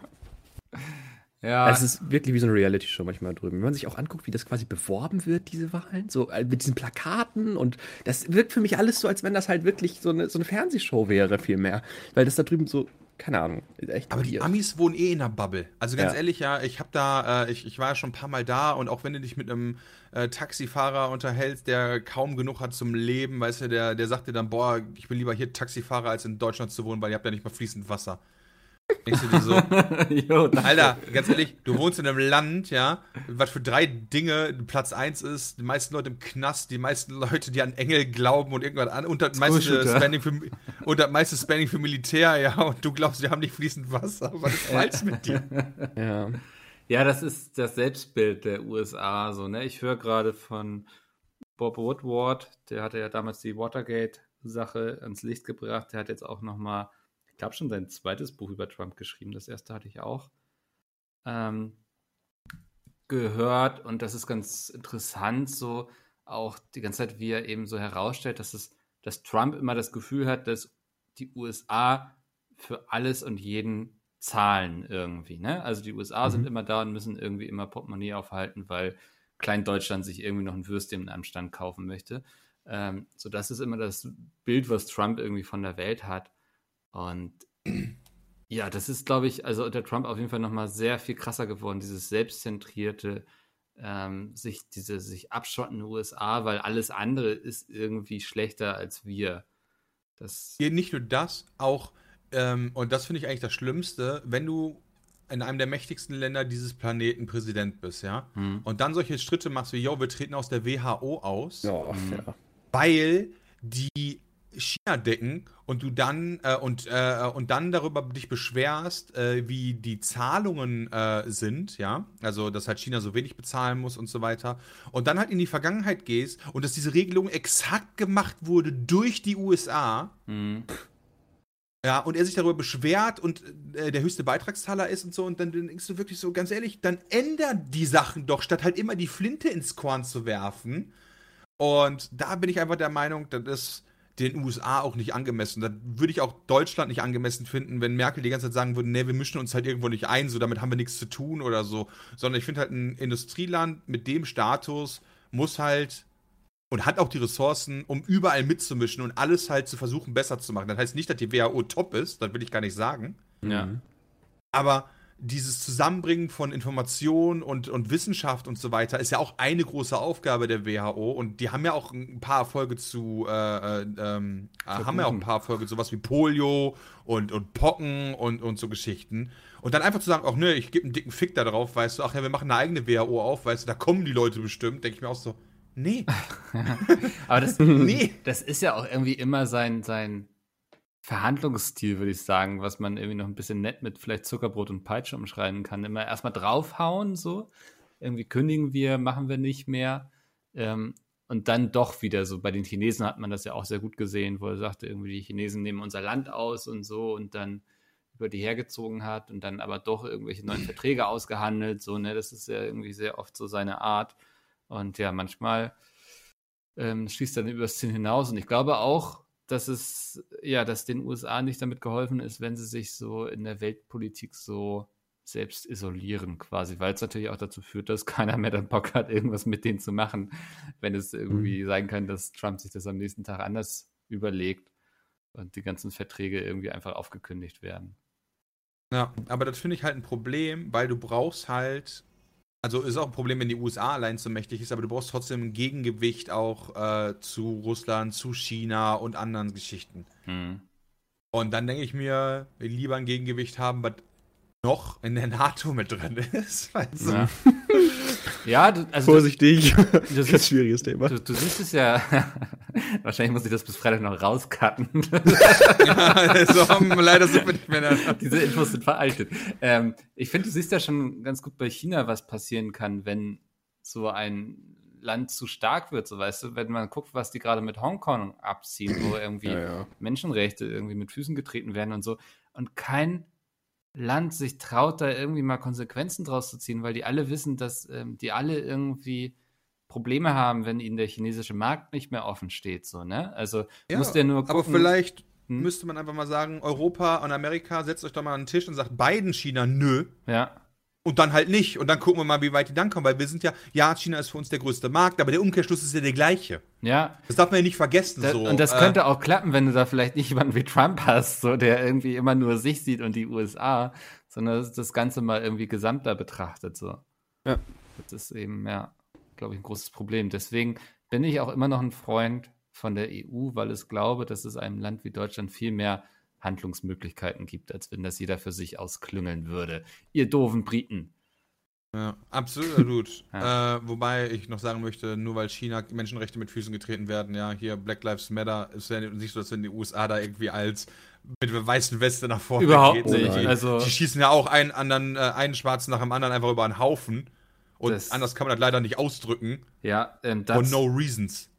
Ja, Es ist wirklich wie so eine Reality-Show manchmal drüben. Wenn man sich auch anguckt, wie das quasi beworben wird, diese Wahlen, so äh, mit diesen Plakaten und das wirkt für mich alles so, als wenn das halt wirklich so eine, so eine Fernsehshow wäre, viel mehr. Weil das da drüben so, keine Ahnung, echt Aber die. Amis wohnen eh in der Bubble. Also ganz Ja. ehrlich, ja, ich habe da, äh, ich, ich war ja schon ein paar Mal da und auch wenn du dich mit einem äh, Taxifahrer unterhältst, der kaum genug hat zum Leben, weißt du, der, der sagt dir dann, boah, ich bin lieber hier Taxifahrer, als in Deutschland zu wohnen, weil ihr habt ja nicht mal fließend Wasser. Denkst du dir so, jo. Alter, ganz ehrlich, du wohnst in einem Land, ja, was für drei Dinge Platz eins ist, die meisten Leute im Knast, die meisten Leute, die an Engel glauben und irgendwas an, und das meiste. Spending für, und das meiste Spending für Militär, ja, und du glaubst, wir haben nicht fließend Wasser. Was ist falsch mit dir? Ja. Ja, das ist das Selbstbild der USA. So, ne? Ich höre gerade von Bob Woodward, der hatte ja damals die Watergate-Sache ans Licht gebracht. Der hat jetzt auch noch mal, ich glaube schon sein zweites Buch über Trump geschrieben. Das erste hatte ich auch ähm, gehört und das ist ganz interessant, so auch die ganze Zeit, wie er eben so herausstellt, dass es, dass Trump immer das Gefühl hat, dass die USA für alles und jeden zahlen irgendwie. Ne? Also die USA sind immer da und müssen irgendwie immer Portemonnaie aufhalten, weil Klein-Deutschland sich irgendwie noch ein Würstchen im Anstand kaufen möchte. Ähm, so das ist immer das Bild, was Trump irgendwie von der Welt hat. Und ja, das ist, glaube ich, also unter Trump auf jeden Fall nochmal sehr viel krasser geworden, dieses selbstzentrierte, ähm, sich, diese sich abschottende USA, weil alles andere ist irgendwie schlechter als wir. Das, Hier nicht nur das, auch, ähm, und das finde ich eigentlich das Schlimmste, wenn du in einem der mächtigsten Länder dieses Planeten Präsident bist, ja, Hm. und dann solche Schritte machst wie, yo, wir treten aus der WHO aus, Ja, Mhm. ja. weil die China decken und du dann äh, und, äh, und dann darüber dich beschwerst, äh, wie die Zahlungen äh, sind, ja, also dass halt China so wenig bezahlen muss und so weiter und dann halt in die Vergangenheit gehst und dass diese Regelung exakt gemacht wurde durch die USA, Hm. ja, und er sich darüber beschwert und äh, der höchste Beitragszahler ist und so, und dann denkst du wirklich so, ganz ehrlich, dann ändert die Sachen doch, statt halt immer die Flinte ins Korn zu werfen. Und da bin ich einfach der Meinung, das den USA auch nicht angemessen. Da würde ich auch Deutschland nicht angemessen finden, wenn Merkel die ganze Zeit sagen würde, nee, wir mischen uns halt irgendwo nicht ein, so damit haben wir nichts zu tun oder so. Sondern ich finde halt ein Industrieland mit dem Status muss halt und hat auch die Ressourcen, um überall mitzumischen und alles halt zu versuchen, besser zu machen. Das heißt nicht, dass die WHO top ist, das will ich gar nicht sagen. Ja. Aber dieses Zusammenbringen von Information und, und Wissenschaft und so weiter ist ja auch eine große Aufgabe der WHO. Und die haben ja auch ein paar Erfolge zu, äh, äh, ähm, äh, haben ja auch ein paar Erfolge, sowas wie Polio und, und Pocken und, und so Geschichten. Und dann einfach zu sagen, ach nö, ich gebe einen dicken Fick da drauf, weißt du, ach ja, wir machen eine eigene WHO auf, weißt du, da kommen die Leute bestimmt, denke ich mir auch so, nee, Aber das, nee. das ist ja auch irgendwie immer sein, sein Verhandlungsstil, würde ich sagen, was man irgendwie noch ein bisschen nett mit vielleicht Zuckerbrot und Peitsche umschreiben kann. Immer erstmal draufhauen, so. Irgendwie kündigen wir, machen wir nicht mehr. Ähm, und dann doch wieder so. Bei den Chinesen hat man das ja auch sehr gut gesehen, wo er sagte, irgendwie die Chinesen nehmen unser Land aus und so und dann über die hergezogen hat und dann aber doch irgendwelche neuen Verträge ausgehandelt. So, ne, das ist ja irgendwie sehr oft so seine Art. Und ja, manchmal ähm, schließt dann übers Ziel hinaus. Und ich glaube auch, dass es, ja, dass den USA nicht damit geholfen ist, wenn sie sich so in der Weltpolitik so selbst isolieren quasi, weil es natürlich auch dazu führt, dass keiner mehr den Bock hat, irgendwas mit denen zu machen, wenn es irgendwie mhm. sein kann, dass Trump sich das am nächsten Tag anders überlegt und die ganzen Verträge irgendwie einfach aufgekündigt werden. Ja, aber das finde ich halt ein Problem, weil du brauchst halt, also ist auch ein Problem, wenn die USA allein so mächtig ist, aber du brauchst trotzdem ein Gegengewicht auch äh, zu Russland, zu China und anderen Geschichten. Hm. Und dann denke ich mir, lieber ein Gegengewicht haben, was noch in der NATO mit drin ist. Weißt du? Ja, ja du, also Vorsichtig. Du, du das schwieriges Thema. Du, du, siehst es ja. wahrscheinlich muss ich das bis Freitag noch rauscutten. ja, so haben leider sind wir nicht mehr da. Diese Infos sind veraltet. Ähm, ich finde, du siehst ja schon ganz gut bei China, was passieren kann, wenn so ein Land zu stark wird, so weißt du, wenn man guckt, was die gerade mit Hongkong abziehen, wo irgendwie ja, ja. Menschenrechte irgendwie mit Füßen getreten werden und so. Und kein Land sich traut, da irgendwie mal Konsequenzen draus zu ziehen, weil die alle wissen, dass ähm, die alle irgendwie Probleme haben, wenn ihnen der chinesische Markt nicht mehr offen steht. So, ne? Also ja, muss der nur gucken, Aber vielleicht hm? müsste man einfach mal sagen, Europa und Amerika setzt euch doch mal an den Tisch und sagt beiden China nö. Ja. Und dann halt nicht. Und dann gucken wir mal, wie weit die dann kommen. Weil wir sind ja, ja, China ist für uns der größte Markt, aber der Umkehrschluss ist ja der gleiche. Ja. Das darf man ja nicht vergessen. Da, so. Und das äh, könnte auch klappen, wenn du da vielleicht nicht jemanden wie Trump hast, so, der irgendwie immer nur sich sieht und die USA, sondern das Ganze mal irgendwie gesamter betrachtet. So. Ja. Das ist eben, ja, glaube ich, ein großes Problem. Deswegen bin ich auch immer noch ein Freund von der EU, weil ich glaube, dass es einem Land wie Deutschland viel mehr Handlungsmöglichkeiten gibt, als wenn das jeder für sich ausklüngeln würde. Ihr doofen Briten. Ja, absolut. ja. Äh, wobei ich noch sagen möchte, nur weil China Menschenrechte mit Füßen getreten werden, ja, hier Black Lives Matter, ist ja nicht so, dass in die USA da irgendwie als mit weißen Weste nach vorne Überhaupt geht. nicht. Die, also, die schießen ja auch einen anderen, äh, einen Schwarzen nach dem anderen einfach über einen Haufen. Und anders kann man das leider nicht ausdrücken. Ja, ähm, das. For no reasons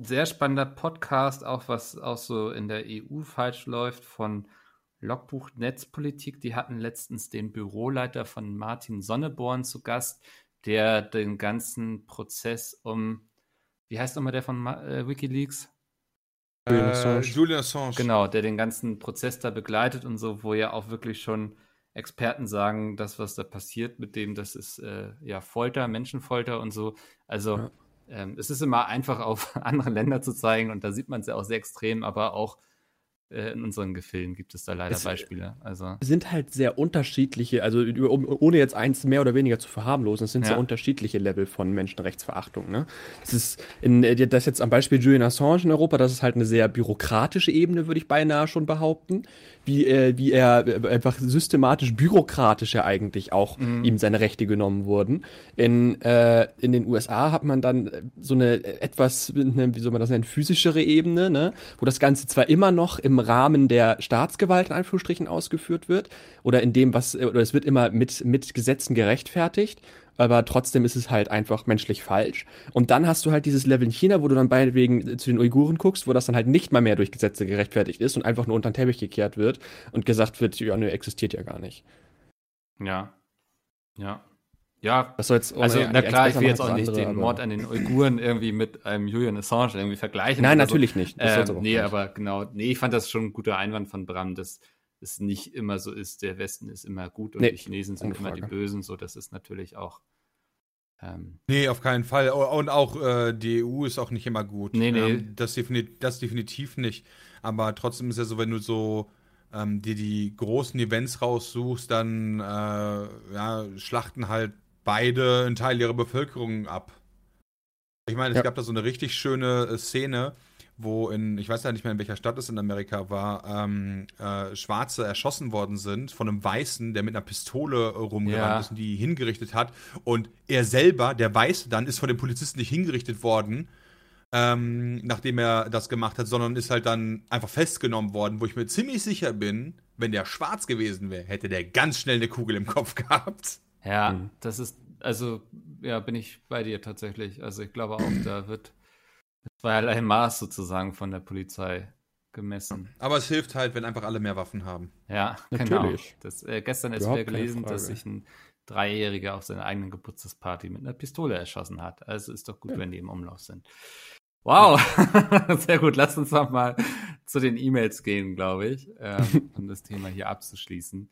sehr spannender Podcast, auch was auch so in der EU falsch läuft, von Logbuch Netzpolitik. Die hatten letztens den Büroleiter von Martin Sonneborn zu Gast, der den ganzen Prozess um, wie heißt nochmal der von äh, Wikileaks? Julian äh, Assange. Julian Assange. Genau, der den ganzen Prozess da begleitet und so, wo ja auch wirklich schon Experten sagen, das, was da passiert mit dem, das ist äh, ja Folter, Menschenfolter und so. Also ja ähm, es ist immer einfach auf andere Länder zu zeigen und da sieht man es ja auch sehr extrem, aber auch in unseren Gefilden gibt es da leider es Beispiele. Also sind halt sehr unterschiedliche, also ohne jetzt eins mehr oder weniger zu verharmlosen, es sind ja. sehr unterschiedliche Level von Menschenrechtsverachtung. Ne? Das ist in, äh, das jetzt am Beispiel Julian Assange in Europa, das ist halt eine sehr bürokratische Ebene, würde ich beinahe schon behaupten wie, äh, wie er äh, einfach systematisch bürokratisch ja eigentlich auch mhm. ihm seine Rechte genommen wurden. In, äh, in den USA hat man dann so eine etwas, wie soll man das nennen, physischere Ebene, ne? wo das Ganze zwar immer noch im Rahmen der Staatsgewalt in Anführungsstrichen ausgeführt wird oder in dem, was, oder es wird immer mit, mit Gesetzen gerechtfertigt aber trotzdem ist es halt einfach menschlich falsch. Und dann hast du halt dieses Level in China, wo du dann wegen zu den Uiguren guckst, wo das dann halt nicht mal mehr durch Gesetze gerechtfertigt ist und einfach nur unter den Teppich gekehrt wird und gesagt wird, ja, ne, existiert ja gar nicht. Ja. Ja. Ja, was soll jetzt, also na klar, ich will jetzt auch nicht andere, den Mord an den Uiguren irgendwie mit einem Julian Assange irgendwie vergleichen. Nein, natürlich so. nicht. Das ähm, nee, nicht. aber genau, nee, ich fand das schon ein guter Einwand von Bram, dass es nicht immer so ist, der Westen ist immer gut und nee, die Chinesen sind immer die Bösen, so das ist natürlich auch. Ähm, nee, auf keinen Fall. Und auch äh, die EU ist auch nicht immer gut. Nee, nee. Ähm, das, defini das definitiv nicht. Aber trotzdem ist ja so, wenn du so ähm, dir die großen Events raussuchst, dann äh, ja, schlachten halt beide einen Teil ihrer Bevölkerung ab. Ich meine, es ja. gab da so eine richtig schöne äh, Szene, wo in, ich weiß ja nicht mehr in welcher Stadt es in Amerika war, ähm, äh, Schwarze erschossen worden sind von einem Weißen, der mit einer Pistole rumgerannt ja. ist und die hingerichtet hat. Und er selber, der Weiße dann, ist von den Polizisten nicht hingerichtet worden, ähm, nachdem er das gemacht hat, sondern ist halt dann einfach festgenommen worden, wo ich mir ziemlich sicher bin, wenn der schwarz gewesen wäre, hätte der ganz schnell eine Kugel im Kopf gehabt. Ja, mhm. das ist, also, ja, bin ich bei dir tatsächlich. Also ich glaube auch, da wird zweierlei Maß sozusagen von der Polizei gemessen. Aber es hilft halt, wenn einfach alle mehr Waffen haben. Ja, genau. Natürlich. genau. Das, äh, gestern ist wieder gelesen, dass sich ein Dreijähriger auf seiner eigenen Geburtstagsparty mit einer Pistole erschossen hat. Also ist doch gut, ja. wenn die im Umlauf sind. Wow, sehr gut. Lass uns noch mal zu den E-Mails gehen, glaube ich, ähm, um das Thema hier abzuschließen.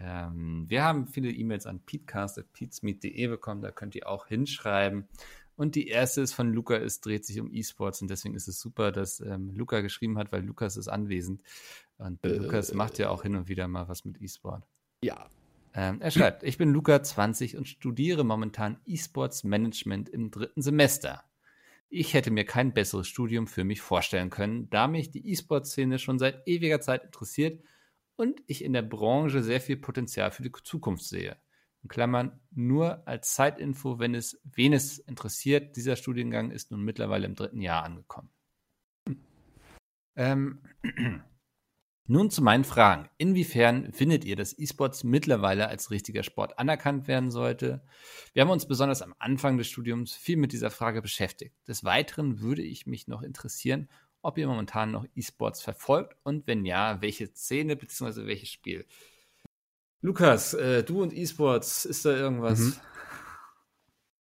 Ähm, wir haben viele E-Mails an peatcast.peatsmeet.de bekommen, da könnt ihr auch hinschreiben. Und die erste ist von Luca, es dreht sich um E-Sports und deswegen ist es super, dass ähm, Luca geschrieben hat, weil Lukas ist anwesend. Und äh, Lukas macht ja auch hin und wieder mal was mit E-Sport. Ja. Ähm, er schreibt, ich bin Luca 20 und studiere momentan E-Sports Management im dritten Semester. Ich hätte mir kein besseres Studium für mich vorstellen können, da mich die E-Sport-Szene schon seit ewiger Zeit interessiert und ich in der Branche sehr viel Potenzial für die Zukunft sehe. In Klammern nur als Zeitinfo, wenn es wen es interessiert. Dieser Studiengang ist nun mittlerweile im dritten Jahr angekommen. Ähm, nun zu meinen Fragen. Inwiefern findet ihr, dass E-Sports mittlerweile als richtiger Sport anerkannt werden sollte? Wir haben uns besonders am Anfang des Studiums viel mit dieser Frage beschäftigt. Des Weiteren würde ich mich noch interessieren, ob ihr momentan noch E-Sports verfolgt und wenn ja, welche Szene bzw. welches Spiel. Lukas, äh, du und E-Sports, ist da irgendwas? Mhm.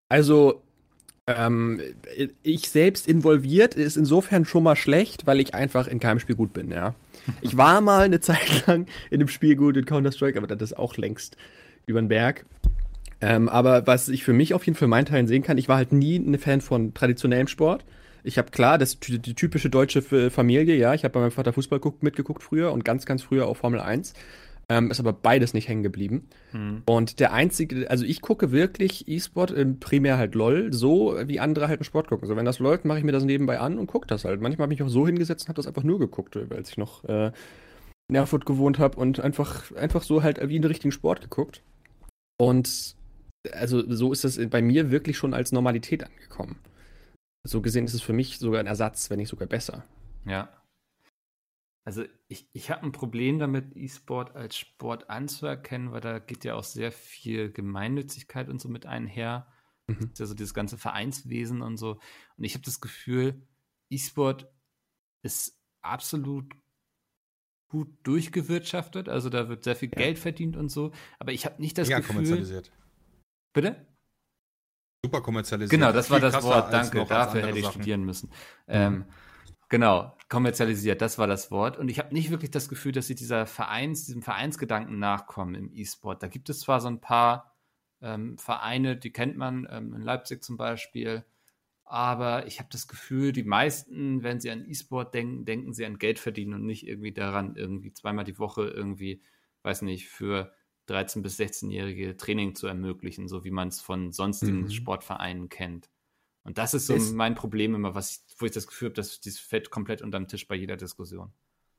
Also, ähm, ich selbst involviert ist insofern schon mal schlecht, weil ich einfach in keinem Spiel gut bin, ja. Ich war mal eine Zeit lang in dem Spiel gut in Counter-Strike, aber das ist auch längst über den Berg. Ähm, aber was ich für mich auf jeden Fall in meinen Teilen sehen kann, ich war halt nie ein Fan von traditionellem Sport. Ich habe klar, das die typische deutsche Familie, ja. Ich habe bei meinem Vater Fußball mitgeguckt früher und ganz, ganz früher auch Formel 1. Ähm, ist aber beides nicht hängen geblieben. Mhm. Und der einzige, also ich gucke wirklich E-Sport, primär halt LOL, so wie andere halt einen Sport gucken. So, wenn das läuft, mache ich mir das nebenbei an und gucke das halt. Manchmal habe ich mich auch so hingesetzt und habe das einfach nur geguckt, als ich noch äh, in Erfurt gewohnt habe und einfach, einfach so halt wie einen richtigen Sport geguckt. Und also so ist das bei mir wirklich schon als Normalität angekommen. So gesehen ist es für mich sogar ein Ersatz, wenn nicht sogar besser. Ja. Also ich, ich habe ein Problem damit, E-Sport als Sport anzuerkennen, weil da geht ja auch sehr viel Gemeinnützigkeit und so mit einher. Mhm. Also dieses ganze Vereinswesen und so. Und ich habe das Gefühl, E-Sport ist absolut gut durchgewirtschaftet. Also da wird sehr viel ja. Geld verdient und so. Aber ich habe nicht das ja, Gefühl. kommerzialisiert. Bitte? Super kommerzialisiert. Genau, das war das Wort. Danke. Dafür hätte ich Sachen. studieren müssen. Mhm. Ähm, Genau, kommerzialisiert, das war das Wort. Und ich habe nicht wirklich das Gefühl, dass sie dieser Vereins, diesem Vereinsgedanken nachkommen im E-Sport. Da gibt es zwar so ein paar ähm, Vereine, die kennt man, ähm, in Leipzig zum Beispiel, aber ich habe das Gefühl, die meisten, wenn sie an E-Sport denken, denken sie an Geld verdienen und nicht irgendwie daran, irgendwie zweimal die Woche irgendwie, weiß nicht, für 13- bis 16-jährige Training zu ermöglichen, so wie man es von sonstigen mhm. Sportvereinen kennt. Und das ist so ist, mein Problem immer, was ich, wo ich das Gefühl habe, dass das fällt komplett unterm Tisch bei jeder Diskussion.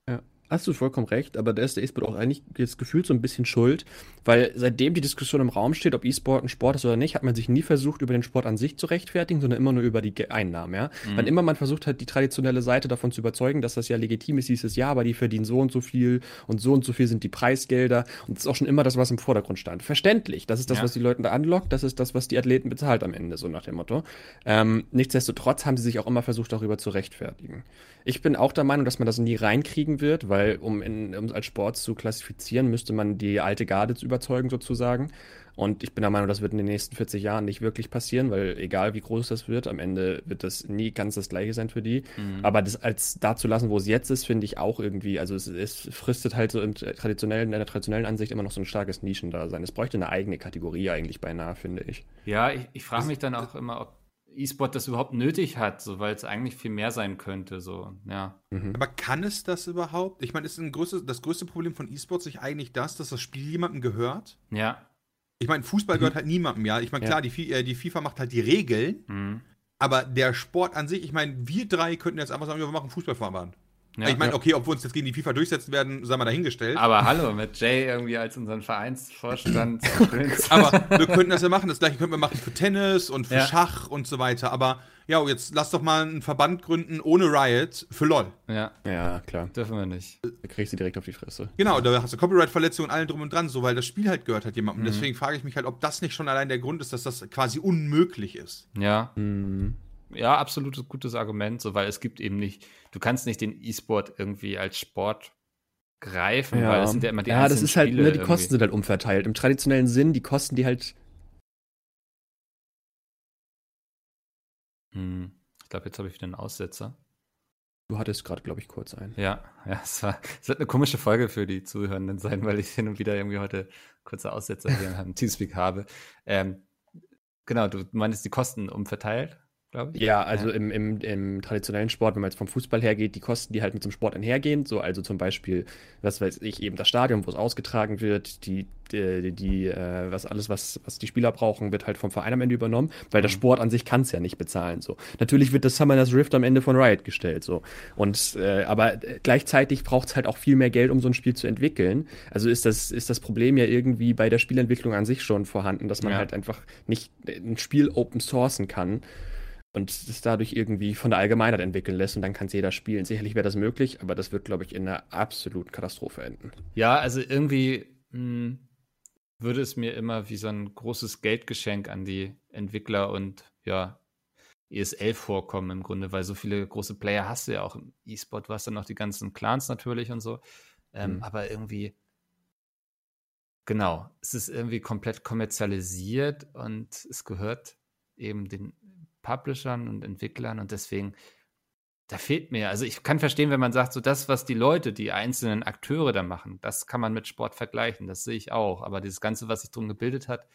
Ja. Hast du vollkommen recht, aber da ist der E-Sport auch eigentlich jetzt gefühlt so ein bisschen schuld, weil seitdem die Diskussion im Raum steht, ob E-Sport ein Sport ist oder nicht, hat man sich nie versucht, über den Sport an sich zu rechtfertigen, sondern immer nur über die Einnahmen, ja. Mhm. Wann immer man versucht hat, die traditionelle Seite davon zu überzeugen, dass das ja legitim ist, hieß es ja, aber die verdienen so und so viel und so und so viel sind die Preisgelder und das ist auch schon immer das, was im Vordergrund stand. Verständlich, das ist das, ja. was die Leute da anlockt, das ist das, was die Athleten bezahlt am Ende, so nach dem Motto. Ähm, nichtsdestotrotz haben sie sich auch immer versucht, darüber zu rechtfertigen. Ich bin auch der Meinung, dass man das nie reinkriegen wird, weil um, in, um als Sport zu klassifizieren, müsste man die alte Garde überzeugen sozusagen. Und ich bin der Meinung, das wird in den nächsten 40 Jahren nicht wirklich passieren, weil egal wie groß das wird, am Ende wird das nie ganz das gleiche sein für die. Mhm. Aber das als da zu lassen, wo es jetzt ist, finde ich auch irgendwie, also es, es fristet halt so im traditionellen, in der traditionellen Ansicht immer noch so ein starkes Nischendasein. Es bräuchte eine eigene Kategorie eigentlich beinahe, finde ich. Ja, ich, ich frage mich dann auch immer, ob E-Sport das überhaupt nötig hat, so, weil es eigentlich viel mehr sein könnte. So, ja. Mhm. Aber kann es das überhaupt? Ich meine, ist ein größte, das größte Problem von E-Sports nicht eigentlich das, dass das Spiel jemandem gehört? Ja. Ich meine, Fußball mhm. gehört halt niemandem, ja. Ich meine, klar, ja. die, äh, die, FIFA macht halt die Regeln, mhm. aber der Sport an sich, ich meine, wir drei könnten jetzt einfach sagen, wir machen Fußballverband. Ja, ich meine, okay, ob wir uns jetzt gegen die FIFA durchsetzen werden, sei mal dahingestellt. Aber hallo, mit Jay irgendwie als unseren Vereinsvorstand. aber wir könnten das ja machen. Das gleiche könnten wir machen für Tennis und für ja. Schach und so weiter. Aber ja, jetzt lass doch mal einen Verband gründen ohne Riot für LOL. Ja, ja klar. Dürfen wir nicht. Da kriegst du direkt auf die Fresse. Genau, da hast du Copyright-Verletzungen und allem drum und dran, so, weil das Spiel halt gehört hat jemandem. Mhm. Deswegen frage ich mich halt, ob das nicht schon allein der Grund ist, dass das quasi unmöglich ist. Ja. Mhm ja, absolutes gutes Argument, so, weil es gibt eben nicht, du kannst nicht den E-Sport irgendwie als Sport greifen, ja. weil es sind ja immer die Ja, das ist halt, ne, die Kosten sind halt umverteilt. Im traditionellen Sinn, die Kosten, die halt. Hm. Ich glaube, jetzt habe ich wieder einen Aussetzer. Du hattest gerade, glaube ich, kurz einen. Ja, ja, es, war, es wird eine komische Folge für die Zuhörenden sein, weil ich hin und wieder irgendwie heute kurze Aussetzer hier im Teamspeak habe. Ähm, genau, du meinst die Kosten umverteilt? Glaube ich. Ja, also ja. Im, im, im traditionellen Sport, wenn man jetzt vom Fußball hergeht, die Kosten, die halt mit dem Sport einhergehen, so also zum Beispiel, was weiß ich, eben das Stadion, wo es ausgetragen wird, die, die, die äh, was alles, was, was die Spieler brauchen, wird halt vom Verein am Ende übernommen, weil der mhm. Sport an sich kann es ja nicht bezahlen. So. Natürlich wird das Summoners Rift am Ende von Riot gestellt, so. Und äh, aber gleichzeitig braucht es halt auch viel mehr Geld, um so ein Spiel zu entwickeln. Also ist das, ist das Problem ja irgendwie bei der Spielentwicklung an sich schon vorhanden, dass man ja. halt einfach nicht ein Spiel open sourcen kann und es dadurch irgendwie von der Allgemeinheit entwickeln lässt und dann kann es jeder spielen. Sicherlich wäre das möglich, aber das wird, glaube ich, in einer absoluten Katastrophe enden. Ja, also irgendwie mh, hm, würde es mir immer wie so ein großes Geldgeschenk an die Entwickler und ja, ESL vorkommen im Grunde, weil so viele große Player hast du ja auch im E-Sport, du hast dann noch die ganzen Clans natürlich und so. Ähm, mhm. Aber irgendwie, genau, es ist irgendwie komplett kommerzialisiert und es gehört eben den Publishern und Entwicklern und deswegen, da fehlt mir, also ich kann verstehen, wenn man sagt, so das, was die Leute, die einzelnen Akteure da machen, das kann man mit Sport vergleichen, das sehe ich auch. Aber dieses Ganze, was sich drum gebildet hat,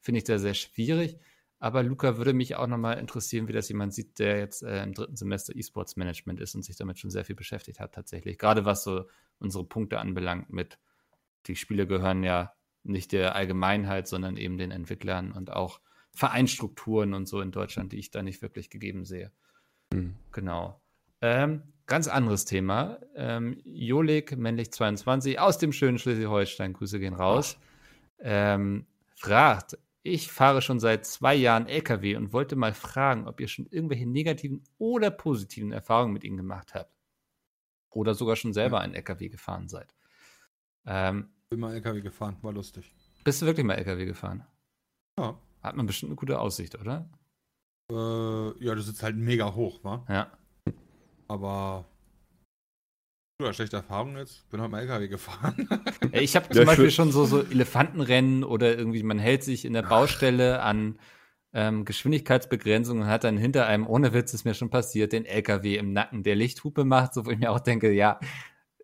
finde ich da sehr schwierig. Aber Luca würde mich auch nochmal interessieren, wie das jemand sieht, der jetzt äh, im dritten Semester E-Sports Management ist und sich damit schon sehr viel beschäftigt hat, tatsächlich. Gerade was so unsere Punkte anbelangt mit, die Spiele gehören ja nicht der Allgemeinheit, sondern eben den Entwicklern und auch Vereinstrukturen und so in Deutschland, die ich da nicht wirklich gegeben sehe. Mhm. Genau. Ähm, ganz anderes Thema. Ähm, Jolik, männlich 22, aus dem schönen Schleswig-Holstein, Grüße gehen raus, ähm, fragt, ich fahre schon seit zwei Jahren LKW und wollte mal fragen, ob ihr schon irgendwelche negativen oder positiven Erfahrungen mit ihnen gemacht habt. Oder sogar schon selber ja. einen LKW gefahren seid. Ähm, bin mal LKW gefahren, war lustig. Bist du wirklich mal LKW gefahren? Ja. Hat man bestimmt eine gute Aussicht, oder? Äh, ja, du sitzt halt mega hoch, wa? Ja. Aber. Ja, schlechte Erfahrung jetzt. Bin halt mal LKW gefahren. ich habe zum ja, Beispiel schon so, so Elefantenrennen oder irgendwie, man hält sich in der Baustelle an ähm, Geschwindigkeitsbegrenzung und hat dann hinter einem, ohne Witz ist mir schon passiert, den LKW im Nacken, der Lichthupe macht, so wo ich mir auch denke, ja,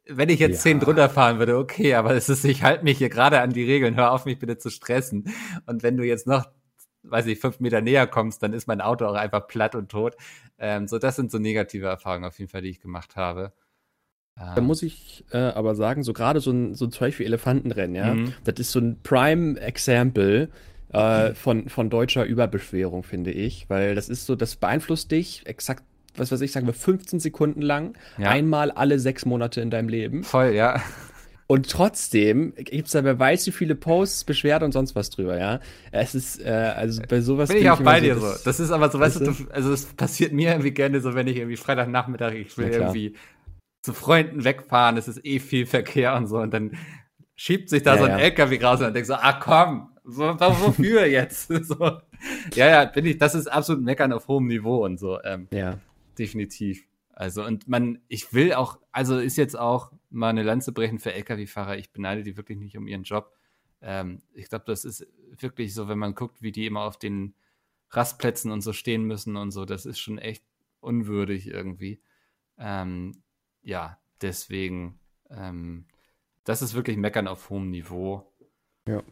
wenn ich jetzt ja. zehn drunter fahren würde, okay, aber es ist, ich halte mich hier gerade an die Regeln, hör auf mich bitte zu stressen. Und wenn du jetzt noch weiß ich, fünf Meter näher kommst, dann ist mein Auto auch einfach platt und tot. Ähm, so, das sind so negative Erfahrungen auf jeden Fall, die ich gemacht habe. Da muss ich äh, aber sagen, so gerade so ein, so ein zum Beispiel Elefantenrennen, ja, mhm. das ist so ein Prime-Example äh, mhm. von, von deutscher Überbeschwerung, finde ich, weil das ist so, das beeinflusst dich exakt, was weiß ich, sagen wir 15 Sekunden lang, ja. einmal alle sechs Monate in deinem Leben. Voll, ja. Und trotzdem gibt es da wer weiß wie viele Posts, Beschwerden und sonst was drüber, ja. Es ist, äh, also bei sowas. Bin ich auch bei dir so. Das, das ist aber so, weißt du, also es passiert mir irgendwie gerne so, wenn ich irgendwie Freitagnachmittag, ich will irgendwie zu Freunden wegfahren, es ist eh viel Verkehr und so, und dann schiebt sich da ja, so ein ja. LKW raus und dann denkst so, ah komm, so, wofür jetzt? so. Ja, ja, bin ich, das ist absolut Meckern auf hohem Niveau und so. Ähm, ja. Definitiv. Also, und man, ich will auch, also ist jetzt auch mal eine Lanze brechen für Lkw-Fahrer. Ich beneide die wirklich nicht um ihren Job. Ähm, ich glaube, das ist wirklich so, wenn man guckt, wie die immer auf den Rastplätzen und so stehen müssen und so, das ist schon echt unwürdig irgendwie. Ähm, ja, deswegen, ähm, das ist wirklich Meckern auf hohem Niveau. Ja.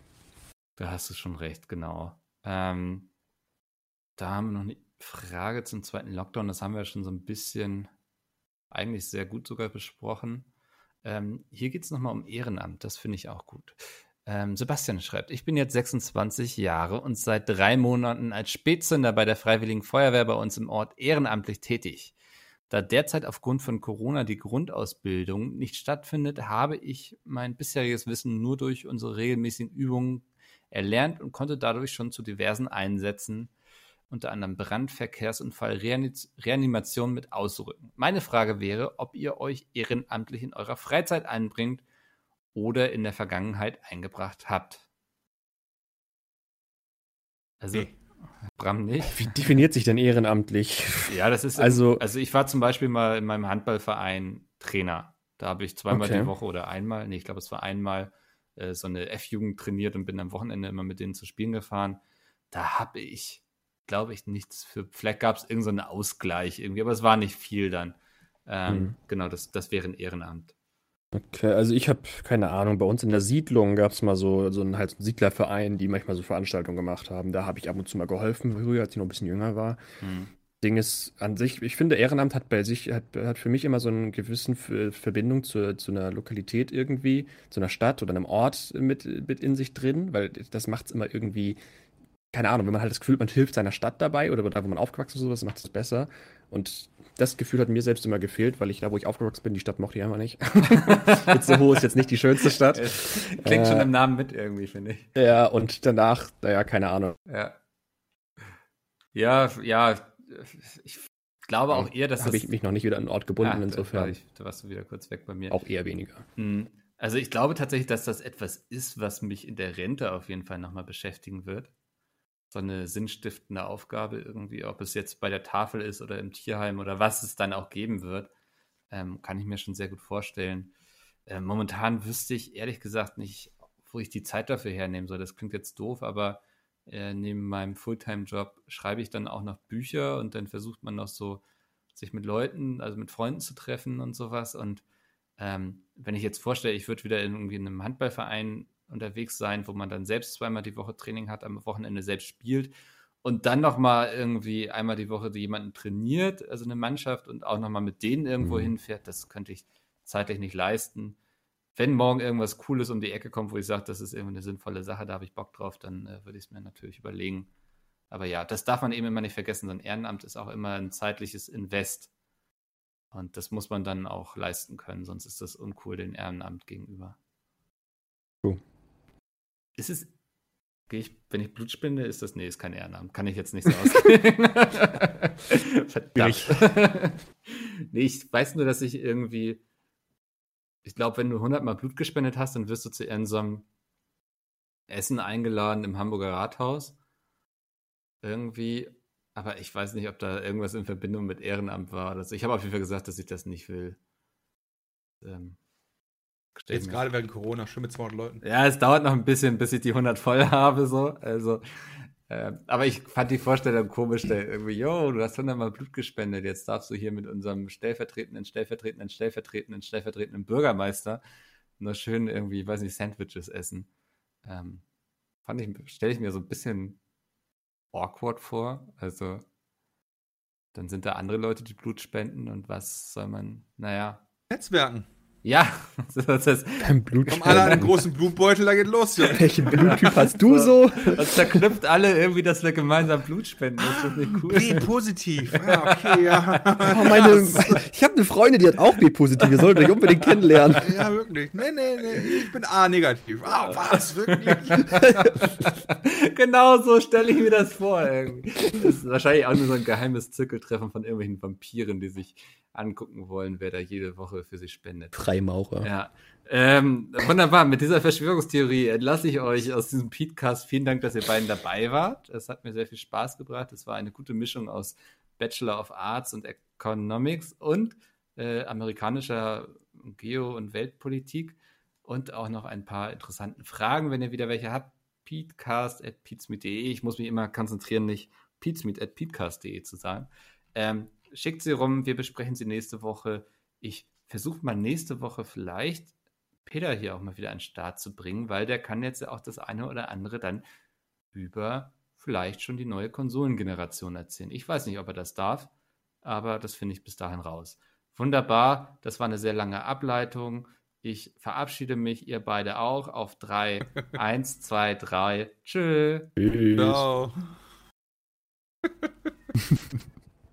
Da hast du schon recht, genau. Ähm, da haben wir noch eine Frage zum zweiten Lockdown. Das haben wir schon so ein bisschen, eigentlich sehr gut sogar besprochen. Ähm, hier geht es nochmal um Ehrenamt. Das finde ich auch gut. Ähm, Sebastian schreibt, ich bin jetzt 26 Jahre und seit drei Monaten als Spätzünder bei der Freiwilligen Feuerwehr bei uns im Ort ehrenamtlich tätig. Da derzeit aufgrund von Corona die Grundausbildung nicht stattfindet, habe ich mein bisheriges Wissen nur durch unsere regelmäßigen Übungen erlernt und konnte dadurch schon zu diversen Einsätzen unter anderem Brand, Verkehrsunfall, Reanimation mit ausrücken. Meine Frage wäre, ob ihr euch ehrenamtlich in eurer Freizeit einbringt oder in der Vergangenheit eingebracht habt. Also, nee. Bram nicht. Wie definiert sich denn ehrenamtlich? Ja, das ist. Also, also ich war zum Beispiel mal in meinem Handballverein Trainer. Da habe ich zweimal okay. die Woche oder einmal, nee, ich glaube, es war einmal äh, so eine F-Jugend trainiert und bin am Wochenende immer mit denen zu spielen gefahren. Da habe ich glaube ich, nichts für. Vielleicht gab es irgendeinen so Ausgleich irgendwie, aber es war nicht viel dann. Ähm, Mhm. Genau, das, das wäre ein Ehrenamt. Okay, also ich habe keine Ahnung, bei uns in der Siedlung gab es mal so, so einen, halt einen Siedlerverein, die manchmal so Veranstaltungen gemacht haben. Da habe ich ab und zu mal geholfen, früher, als ich noch ein bisschen jünger war. Hm. Ding ist an sich, ich finde, Ehrenamt hat bei sich, hat, hat für mich immer so eine gewissen Verbindung zu, zu einer Lokalität irgendwie, zu einer Stadt oder einem Ort mit, mit in sich drin, weil das macht es immer irgendwie, keine Ahnung, wenn man halt das Gefühl hat, man hilft seiner Stadt dabei oder da, wo man aufgewachsen ist, sowas, macht es besser. Und das Gefühl hat mir selbst immer gefehlt, weil ich da, wo ich aufgewachsen bin, die Stadt mochte ich einfach nicht. Itzehoe ist jetzt nicht die schönste Stadt. Es klingt schon Äh, im Namen mit irgendwie, finde ich. Ja, und danach, naja, keine Ahnung. Ja. Ja, ja. Ich glaube auch eher, dass Da habe ich mich noch nicht wieder an einen Ort gebunden, Ja, da, insofern ich, da warst du wieder kurz weg bei mir. auch eher weniger. Mhm. Also ich glaube tatsächlich, dass das etwas ist, was mich in der Rente auf jeden Fall nochmal beschäftigen wird. So eine sinnstiftende Aufgabe irgendwie, ob es jetzt bei der Tafel ist oder im Tierheim oder was es dann auch geben wird, ähm, kann ich mir schon sehr gut vorstellen. Äh, momentan wüsste ich ehrlich gesagt nicht, wo ich die Zeit dafür hernehmen soll. Das klingt jetzt doof, aber äh, neben meinem Fulltime-Job schreibe ich dann auch noch Bücher und dann versucht man noch so, sich mit Leuten, also mit Freunden zu treffen und sowas. Und ähm, wenn ich jetzt vorstelle, ich würde wieder in, irgendwie in einem Handballverein unterwegs sein, wo man dann selbst zweimal die Woche Training hat, am Wochenende selbst spielt und dann nochmal irgendwie einmal die Woche jemanden trainiert, also eine Mannschaft und auch nochmal mit denen irgendwo Mhm. hinfährt, das könnte ich zeitlich nicht leisten. Wenn morgen irgendwas Cooles um die Ecke kommt, wo ich sage, das ist irgendwie eine sinnvolle Sache, da habe ich Bock drauf, dann äh, würde ich es mir natürlich überlegen. Aber ja, das darf man eben immer nicht vergessen. So ein Ehrenamt ist auch immer ein zeitliches Invest. Und das muss man dann auch leisten können, sonst ist das uncool dem Ehrenamt gegenüber. Ist es, ich, wenn ich Blut spende, ist das, nee, ist kein Ehrenamt. Kann ich jetzt nicht so ausgeben. Verdammt. nee, ich weiß nur, dass ich irgendwie, ich glaube, wenn du 100 Mal Blut gespendet hast, dann wirst du zu irgendeinem Essen eingeladen im Hamburger Rathaus. Irgendwie, aber ich weiß nicht, ob da irgendwas in Verbindung mit Ehrenamt war. Oder so. Ich habe auf jeden Fall gesagt, dass ich das nicht will. Ähm, stell Jetzt gerade während Corona, schon mit 200 Leuten. ja, es dauert noch ein bisschen, bis ich die 100 voll habe, so. Also, äh, aber ich fand die Vorstellung komisch, da irgendwie, yo, du hast 100 Mal Blut gespendet, jetzt darfst du hier mit unserem stellvertretenden, stellvertretenden, stellvertretenden, stellvertretenden Bürgermeister nur schön irgendwie, weiß nicht, Sandwiches essen. Ähm, fand ich, stelle ich mir so ein bisschen awkward vor. Also, dann sind da andere Leute, die Blut spenden und was soll man, naja. Netzwerken. Ja, das ist, Beim Blut. Kommen alle an einen großen Blutbeutel, da geht los, Junge. Welchen Bluttyp hast du so? Das verknüpft alle irgendwie, dass wir gemeinsam Blut spenden. Das ist nicht cool. B-positiv. Ah, okay, ja. Oh, meine, ich habe eine Freundin, die hat auch B-positiv. Ihr solltet euch unbedingt kennenlernen. Ja, wirklich. Nee, nee, nee, ich bin A-negativ. Ah, was? Wirklich? genau so stelle ich mir das vor. Irgendwie. Das ist wahrscheinlich auch nur so ein geheimes Zirkeltreffen von irgendwelchen Vampiren, die sich angucken wollen, wer da jede Woche für sie spendet. Freimaurer. Ja. Ähm, wunderbar, mit dieser Verschwörungstheorie entlasse ich euch aus diesem Podcast. Vielen Dank, dass ihr beiden dabei wart. Es hat mir sehr viel Spaß gebracht. Es war eine gute Mischung aus Bachelor of Arts und Economics und äh, amerikanischer Geo- und Weltpolitik und auch noch ein paar interessanten Fragen, wenn ihr wieder welche habt. Peatcast.peatsmeet.de. Ich muss mich immer konzentrieren, nicht peatsmeet.peatcast.de zu sagen. Ähm, schickt sie rum, wir besprechen sie nächste Woche. Ich versuche mal nächste Woche vielleicht Peter hier auch mal wieder an den Start zu bringen, weil der kann jetzt ja auch das eine oder andere dann über vielleicht schon die neue Konsolengeneration erzählen. Ich weiß nicht, ob er das darf, aber das finde ich bis dahin raus. Wunderbar, das war eine sehr lange Ableitung. Ich verabschiede mich, ihr beide auch, auf drei. Eins, zwei, drei. Tschö. Tschüss. Ciao.